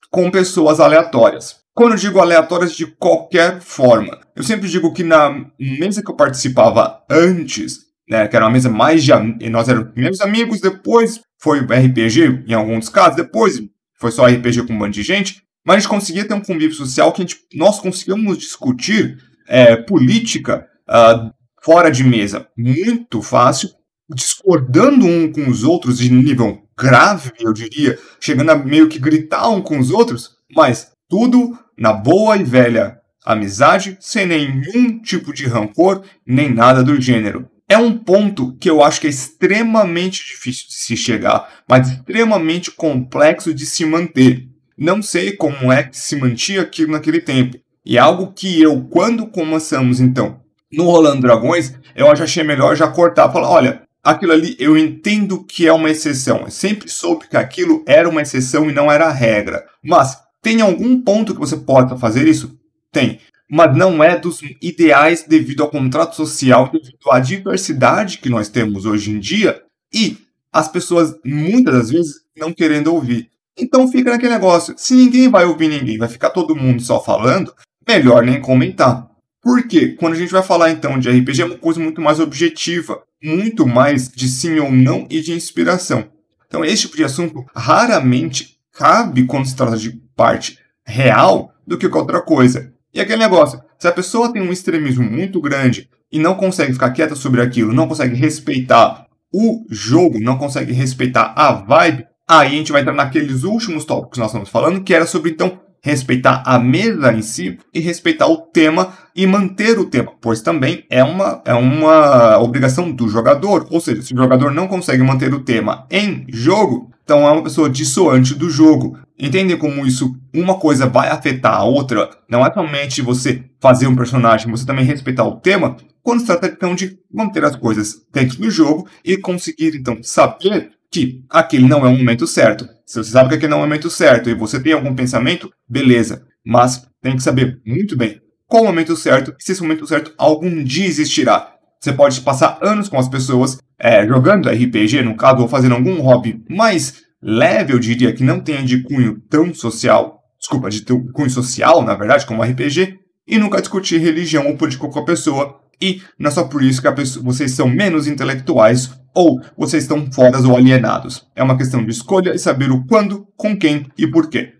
com pessoas aleatórias. Quando eu digo aleatórias de qualquer forma, eu sempre digo que na mesa que eu participava antes, né, que era uma mesa mais de nós éramos primeiros amigos, depois foi RPG em alguns casos, depois foi só RPG com um monte de gente, mas a gente conseguia ter um convívio social que gente, nós conseguíamos discutir é, política uh, fora de mesa muito fácil, discordando um com os outros de nível grave, eu diria, chegando a meio que gritar um com os outros, mas tudo na boa e velha amizade, sem nenhum tipo de rancor, nem nada do gênero. É um ponto que eu acho que é extremamente difícil de se chegar, mas extremamente complexo de se manter. Não sei como é que se mantinha aquilo naquele tempo. E é algo que eu, quando começamos então no Rolando Dragões, eu já achei melhor já cortar, falar, olha, aquilo ali eu entendo que é uma exceção. Eu sempre soube que aquilo era uma exceção e não era a regra. Mas tem algum ponto que você possa fazer isso? Tem mas não é dos ideais devido ao contrato social, devido à diversidade que nós temos hoje em dia e as pessoas muitas das vezes não querendo ouvir. Então fica naquele negócio, se ninguém vai ouvir ninguém, vai ficar todo mundo só falando, melhor nem comentar. Por quê? Quando a gente vai falar então de RPG é uma coisa muito mais objetiva, muito mais de sim ou não e de inspiração. Então esse tipo de assunto raramente cabe quando se trata de parte real do que qualquer outra coisa. E aquele negócio, se a pessoa tem um extremismo muito grande e não consegue ficar quieta sobre aquilo, não consegue respeitar o jogo, não consegue respeitar a vibe, aí a gente vai entrar naqueles últimos tópicos que nós estamos falando, que era sobre então respeitar a mesa em si e respeitar o tema e manter o tema, pois também é uma, é uma obrigação do jogador. Ou seja, se o jogador não consegue manter o tema em jogo, então é uma pessoa dissoante do jogo. Entendem como isso, uma coisa vai afetar a outra? Não é somente você fazer um personagem, você também respeitar o tema. Quando se trata então de manter as coisas dentro do jogo e conseguir então saber que aquele não é o momento certo. Se você sabe que aquele não é o momento certo e você tem algum pensamento, beleza. Mas tem que saber muito bem qual o momento certo e se esse momento certo algum dia existirá. Você pode passar anos com as pessoas é, jogando RPG, no caso, ou fazendo algum hobby mais leve, eu diria, que não tenha de cunho tão social, desculpa, de cunho social, na verdade, como RPG, e nunca discutir religião ou política com a pessoa, e não é só por isso que pessoa, vocês são menos intelectuais ou vocês estão fodas ou alienados. É uma questão de escolha e saber o quando, com quem e por quê.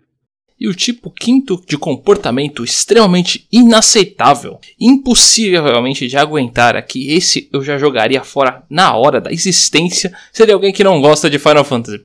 E o tipo quinto de comportamento extremamente inaceitável, impossível realmente de aguentar aqui, esse eu já jogaria fora na hora da existência, seria alguém que não gosta de Final Fantasy.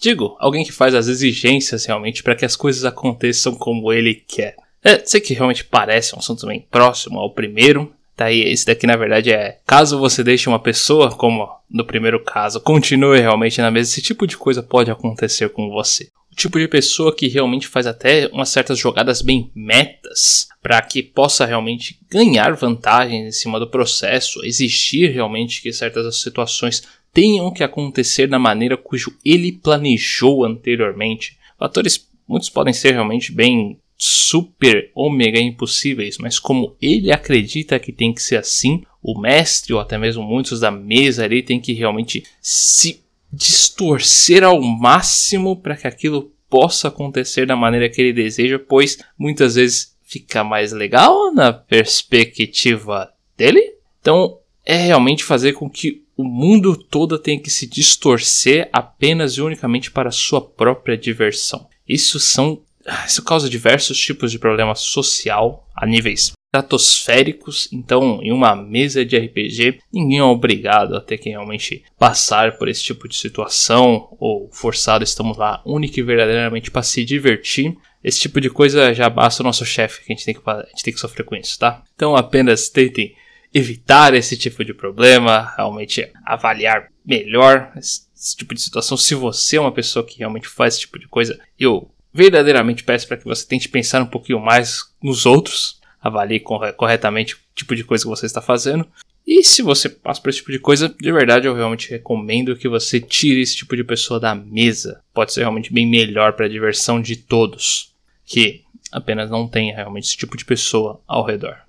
Digo, alguém que faz as exigências realmente para que as coisas aconteçam como ele quer. É, sei que realmente parece um assunto bem próximo ao primeiro. Daí, esse daqui na verdade é caso você deixe uma pessoa, como no primeiro caso, continue realmente na mesa, esse tipo de coisa pode acontecer com você. Tipo de pessoa que realmente faz até umas certas jogadas bem metas para que possa realmente ganhar vantagens em cima do processo, existir realmente que certas situações tenham que acontecer da maneira cujo ele planejou anteriormente. Fatores muitos podem ser realmente bem super ômega impossíveis, mas como ele acredita que tem que ser assim, o mestre ou até mesmo muitos da mesa ali tem que realmente se distorcer ao máximo para que aquilo possa acontecer da maneira que ele deseja, pois muitas vezes fica mais legal na perspectiva dele. Então, é realmente fazer com que o mundo todo tenha que se distorcer apenas e unicamente para sua própria diversão. Isso são isso causa diversos tipos de problema social a níveis estratosféricos. Então, em uma mesa de RPG, ninguém é obrigado a ter que realmente passar por esse tipo de situação ou forçado. Estamos lá única e verdadeiramente para se divertir. Esse tipo de coisa já basta o nosso chefe que a gente, tem que a gente tem que sofrer com isso, tá? Então, apenas tentem evitar esse tipo de problema, realmente avaliar melhor esse, esse tipo de situação. Se você é uma pessoa que realmente faz esse tipo de coisa, eu verdadeiramente peço para que você tente pensar um pouquinho mais nos outros, avalie corretamente o tipo de coisa que você está fazendo. E se você passa por esse tipo de coisa, de verdade eu realmente recomendo que você tire esse tipo de pessoa da mesa. Pode ser realmente bem melhor para a diversão de todos, que apenas não tenha realmente esse tipo de pessoa ao redor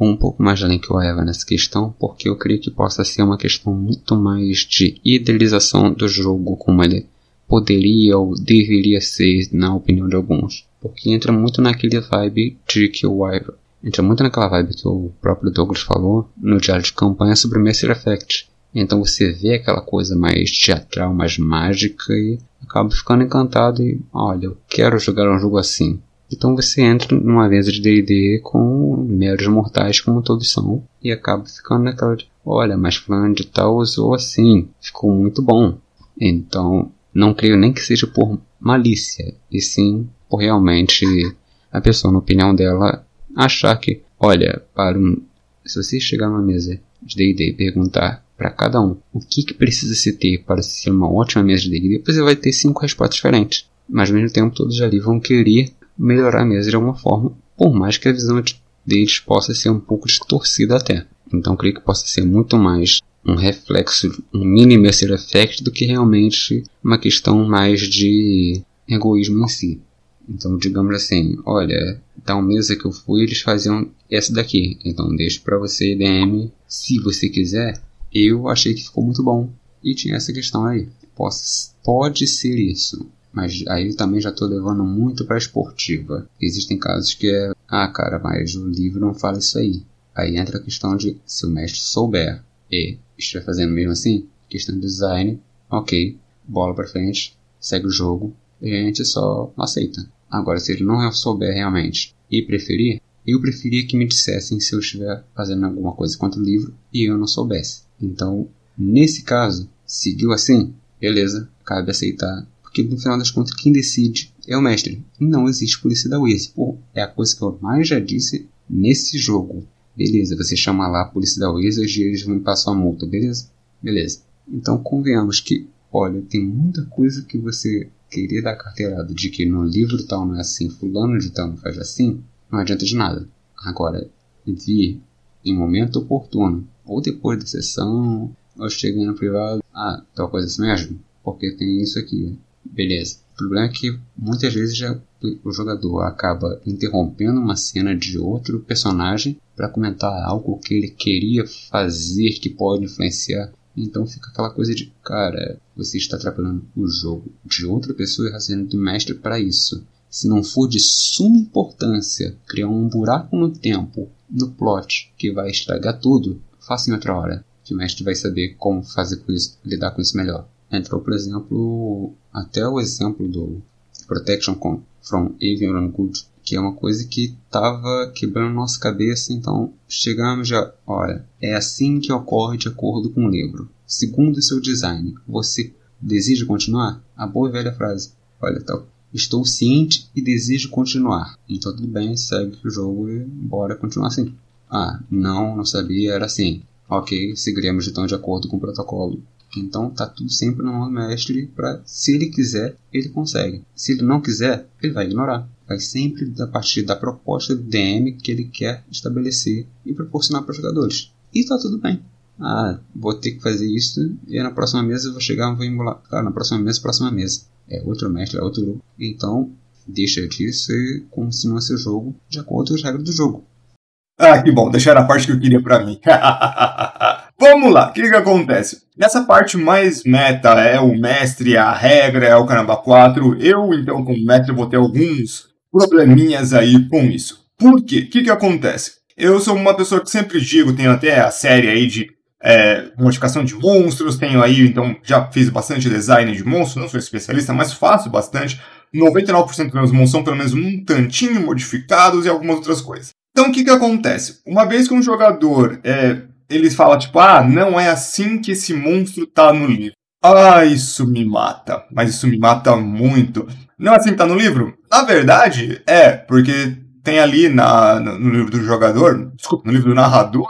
um pouco mais além que o Eva nessa questão, porque eu creio que possa ser uma questão muito mais de idealização do jogo como ele poderia ou deveria ser, na opinião de alguns. Porque entra muito naquele vibe de que o Eva entra muito naquela vibe que o próprio Douglas falou no diário de campanha sobre Mass Effect. Então você vê aquela coisa mais teatral, mais mágica e acaba ficando encantado e olha, eu quero jogar um jogo assim. Então você entra numa mesa de D&D com meros mortais como todos são e acaba ficando naquela de, olha, mas fulano de tal usou assim, ficou muito bom. Então, não creio nem que seja por malícia, e sim por realmente a pessoa, na opinião dela, achar que, olha, para um, se você chegar numa mesa de D&D e perguntar para cada um o que, que precisa se ter para ser uma ótima mesa de D&D, você vai ter cinco respostas diferentes. Mas ao mesmo tempo todos ali vão querer melhorar a mesa de alguma forma, por mais que a visão deles possa ser um pouco distorcida até. Então creio que possa ser muito mais um reflexo, um mini Mercer Effect do que realmente uma questão mais de egoísmo em si. Então, digamos assim, olha, tal mesa que eu fui, eles faziam essa daqui. Então, deixo para você, DM, se você quiser. Eu achei que ficou muito bom. E tinha essa questão aí. Posso, pode ser isso. Mas aí também já estou levando muito para esportiva. Existem casos que é, ah, cara, mas o livro não fala isso aí. Aí entra a questão de se o mestre souber e estiver fazendo mesmo assim, questão de design, ok, bola para frente, segue o jogo, e a gente só aceita. Agora, se ele não souber realmente e preferir, eu preferia que me dissessem se eu estiver fazendo alguma coisa contra o livro e eu não soubesse. Então, nesse caso, seguiu assim, beleza, cabe aceitar, porque no final das contas quem decide é o mestre. Não existe polícia da Wizard. Pô, é a coisa que eu mais já disse nesse jogo. Beleza, você chama lá a polícia da Wizard e eles vão passar a multa, beleza? Beleza. Então convenhamos que, olha, tem muita coisa que você querer dar carteirada de que no livro tal não é assim, fulano de tal não faz assim, não adianta de nada. Agora, vir em momento oportuno, ou depois da sessão, ou chegando no privado, ah, tal coisa assim mesmo, porque tem isso aqui, beleza. O problema é que muitas vezes já o jogador acaba interrompendo uma cena de outro personagem para comentar algo que ele queria fazer que pode influenciar então fica aquela coisa de, cara, você está atrapalhando o jogo de outra pessoa e fazendo do mestre para isso. Se não for de suma importância criar um buraco no tempo, no plot, que vai estragar tudo, faça em outra hora. Que o mestre vai saber como fazer com isso, lidar com isso melhor. Entrou, por exemplo, até o exemplo do Protection from Evil and Good, que é uma coisa que estava quebrando nossa cabeça, então chegamos já, olha, é assim que ocorre de acordo com o livro. Segundo seu design, você deseja continuar? A boa e velha frase, olha, tá, estou ciente e desejo continuar. Então tudo bem, segue o jogo e bora continuar assim. Ah, não, não sabia, era assim. Ok, seguiremos então de acordo com o protocolo. Então tá tudo sempre no mão do mestre para se ele quiser, ele consegue. Se ele não quiser, ele vai ignorar vai sempre a partir da proposta do DM que ele quer estabelecer e proporcionar para os jogadores. E está tudo bem. Ah, vou ter que fazer isso e na próxima mesa eu vou chegar e vou embolar. Claro, na próxima mesa, próxima mesa. É outro mestre, é outro grupo. Então, deixa disso e continua seu jogo de acordo com as regras do jogo. Ah, que bom, deixaram a parte que eu queria para mim. [laughs] Vamos lá, o que, que acontece? Nessa parte mais meta, é o mestre, a regra, é o caramba 4. Eu, então, como mestre, vou ter alguns probleminhas aí com isso. Por quê? O que, que acontece? Eu sou uma pessoa que sempre digo, tenho até a série aí de é, modificação de monstros, tenho aí, então já fiz bastante design de monstros, não sou especialista, mas faço bastante. 99% dos meus monstros são pelo menos um tantinho modificados e algumas outras coisas. Então o que, que acontece? Uma vez que um jogador é, ele fala tipo, ah, não é assim que esse monstro tá no livro. Ah, isso me mata. Mas isso me mata muito. Não é assim que tá no livro? Na verdade, é, porque tem ali na, no livro do jogador, desculpa, no livro do narrador,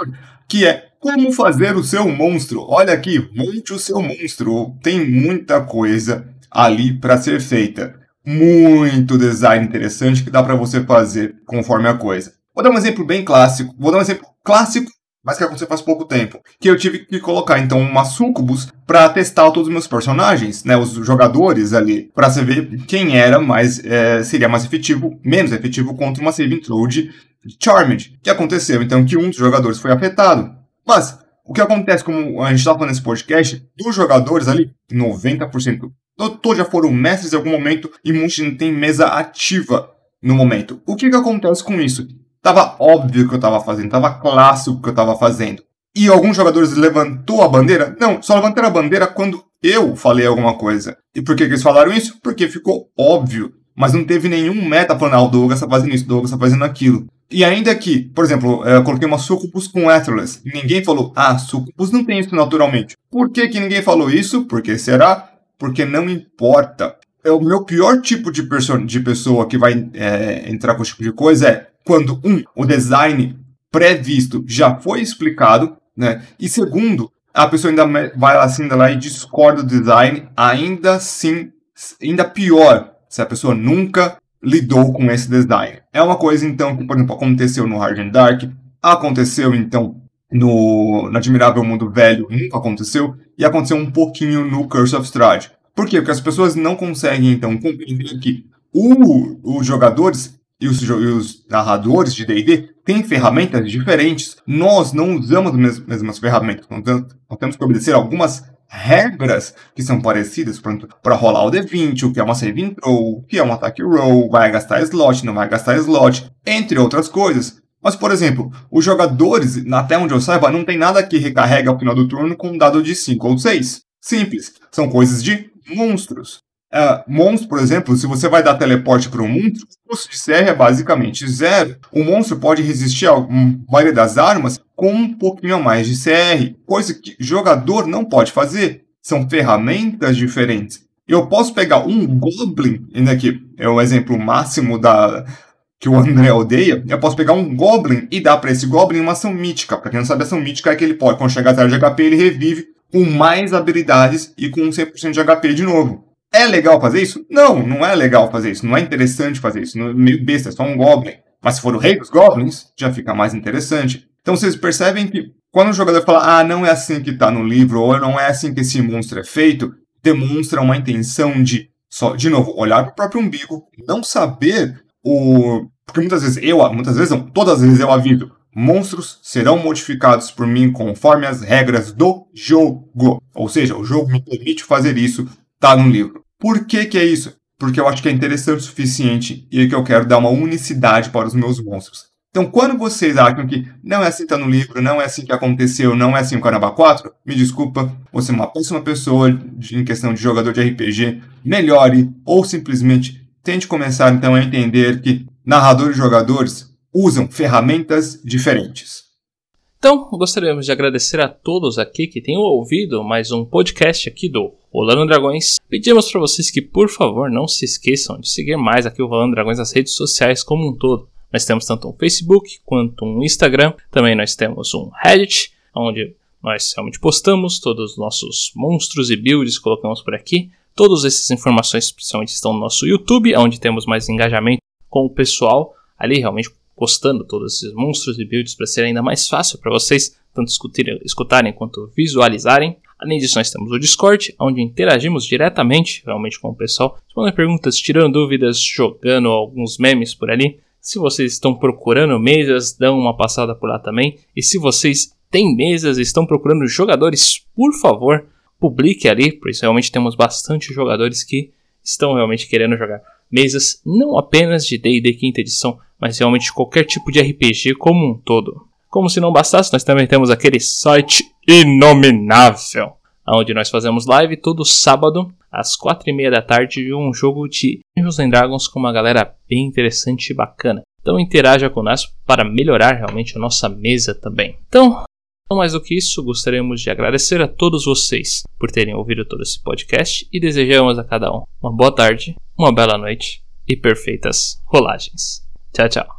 que é como fazer o seu monstro. Olha aqui, monte o seu monstro. Tem muita coisa ali para ser feita. Muito design interessante que dá para você fazer conforme a coisa. Vou dar um exemplo bem clássico. Vou dar um exemplo clássico mas que aconteceu faz pouco tempo. Que eu tive que colocar então uma sucubus para testar todos os meus personagens, né, os jogadores ali, para saber quem era mais é, seria mais efetivo, menos efetivo contra uma saving throw de Charmed. Que aconteceu então que um dos jogadores foi afetado. Mas o que acontece, como a gente estava falando nesse podcast, dos jogadores ali, 90% todos já foram mestres em algum momento e muitos não tem mesa ativa no momento. O que, que acontece com isso? Tava óbvio o que eu tava fazendo, tava clássico o que eu tava fazendo. E alguns jogadores levantou a bandeira? Não, só levantaram a bandeira quando eu falei alguma coisa. E por que, que eles falaram isso? Porque ficou óbvio. Mas não teve nenhum meta falando, ah, o Douglas tá fazendo isso, o Douglas tá fazendo aquilo. E ainda que, por exemplo, eu coloquei uma Sucubus com Atlas. Ninguém falou, ah, Sucubus não tem isso naturalmente. Por que, que ninguém falou isso? Porque será? Porque não importa. É o meu pior tipo de, de pessoa que vai é, entrar com esse tipo de coisa é quando, um, o design previsto já foi explicado, né? E segundo, a pessoa ainda vai assim ainda lá e discorda do design, ainda assim, ainda pior, se a pessoa nunca lidou com esse design. É uma coisa, então, que, por exemplo, aconteceu no Hard and Dark, aconteceu, então, no, no Admirável Mundo Velho, nunca aconteceu, e aconteceu um pouquinho no Curse of Strahd. Por quê? Porque as pessoas não conseguem, então, compreender que o, os jogadores e os, os narradores de D&D têm ferramentas diferentes. Nós não usamos as mesmas ferramentas. Nós temos que obedecer algumas regras que são parecidas para rolar o D20, o que é uma saving throw, o que é um ataque roll, vai gastar slot, não vai gastar slot, entre outras coisas. Mas, por exemplo, os jogadores, até onde eu saiba, não tem nada que recarrega ao final do turno com um dado de 5 ou 6. Simples. São coisas de monstros. Uh, por exemplo, se você vai dar teleporte para um monstro, o custo de CR é basicamente zero. O monstro pode resistir a maioria das armas com um pouquinho a mais de CR, coisa que jogador não pode fazer. São ferramentas diferentes. Eu posso pegar um Goblin, ainda aqui é o exemplo máximo da que o André odeia. Eu posso pegar um Goblin e dar para esse Goblin uma ação mítica. Para quem não sabe, ação mítica é que ele pode, quando chegar a zero de HP, ele revive com mais habilidades e com 100% de HP de novo. É legal fazer isso? Não, não é legal fazer isso. Não é interessante fazer isso. É meio besta, é só um Goblin. Mas se for o rei dos Goblins, já fica mais interessante. Então vocês percebem que quando o jogador fala, ah, não é assim que está no livro, ou não é assim que esse monstro é feito, demonstra uma intenção de, só, de novo, olhar para o próprio umbigo, não saber o. Porque muitas vezes eu, muitas vezes não, todas as vezes eu aviso, monstros serão modificados por mim conforme as regras do jogo. Ou seja, o jogo me permite fazer isso, tá no livro. Por que que é isso? Porque eu acho que é interessante o suficiente e que eu quero dar uma unicidade para os meus monstros. Então, quando vocês acham que não é assim que tá no livro, não é assim que aconteceu, não é assim o Carnaval 4, me desculpa, você é uma péssima pessoa de, em questão de jogador de RPG, melhore ou simplesmente tente começar então a entender que narradores e jogadores usam ferramentas diferentes. Então, gostaríamos de agradecer a todos aqui que tenham ouvido mais um podcast aqui do Rolando Dragões. Pedimos para vocês que, por favor, não se esqueçam de seguir mais aqui o Rolando Dragões nas redes sociais como um todo. Nós temos tanto um Facebook quanto um Instagram. Também nós temos um Reddit, onde nós realmente postamos todos os nossos monstros e builds, colocamos por aqui. Todas essas informações principalmente estão no nosso YouTube, onde temos mais engajamento com o pessoal ali realmente postando todos esses monstros e builds para ser ainda mais fácil para vocês tanto escutarem quanto visualizarem. Além disso, nós temos o Discord, onde interagimos diretamente realmente com o pessoal, respondendo perguntas, tirando dúvidas, jogando alguns memes por ali. Se vocês estão procurando mesas, dão uma passada por lá também. E se vocês têm mesas e estão procurando jogadores, por favor, publique ali, pois realmente temos bastante jogadores que estão realmente querendo jogar mesas, não apenas de D&D quinta edição, mas realmente qualquer tipo de RPG como um todo. Como se não bastasse, nós também temos aquele site inominável, onde nós fazemos live todo sábado às quatro e meia da tarde de um jogo de Dungeons and Dragons com uma galera bem interessante e bacana. Então interaja conosco para melhorar realmente a nossa mesa também. Então, não mais do que isso, gostaríamos de agradecer a todos vocês por terem ouvido todo esse podcast e desejamos a cada um uma boa tarde, uma bela noite e perfeitas rolagens. Tchau, tchau.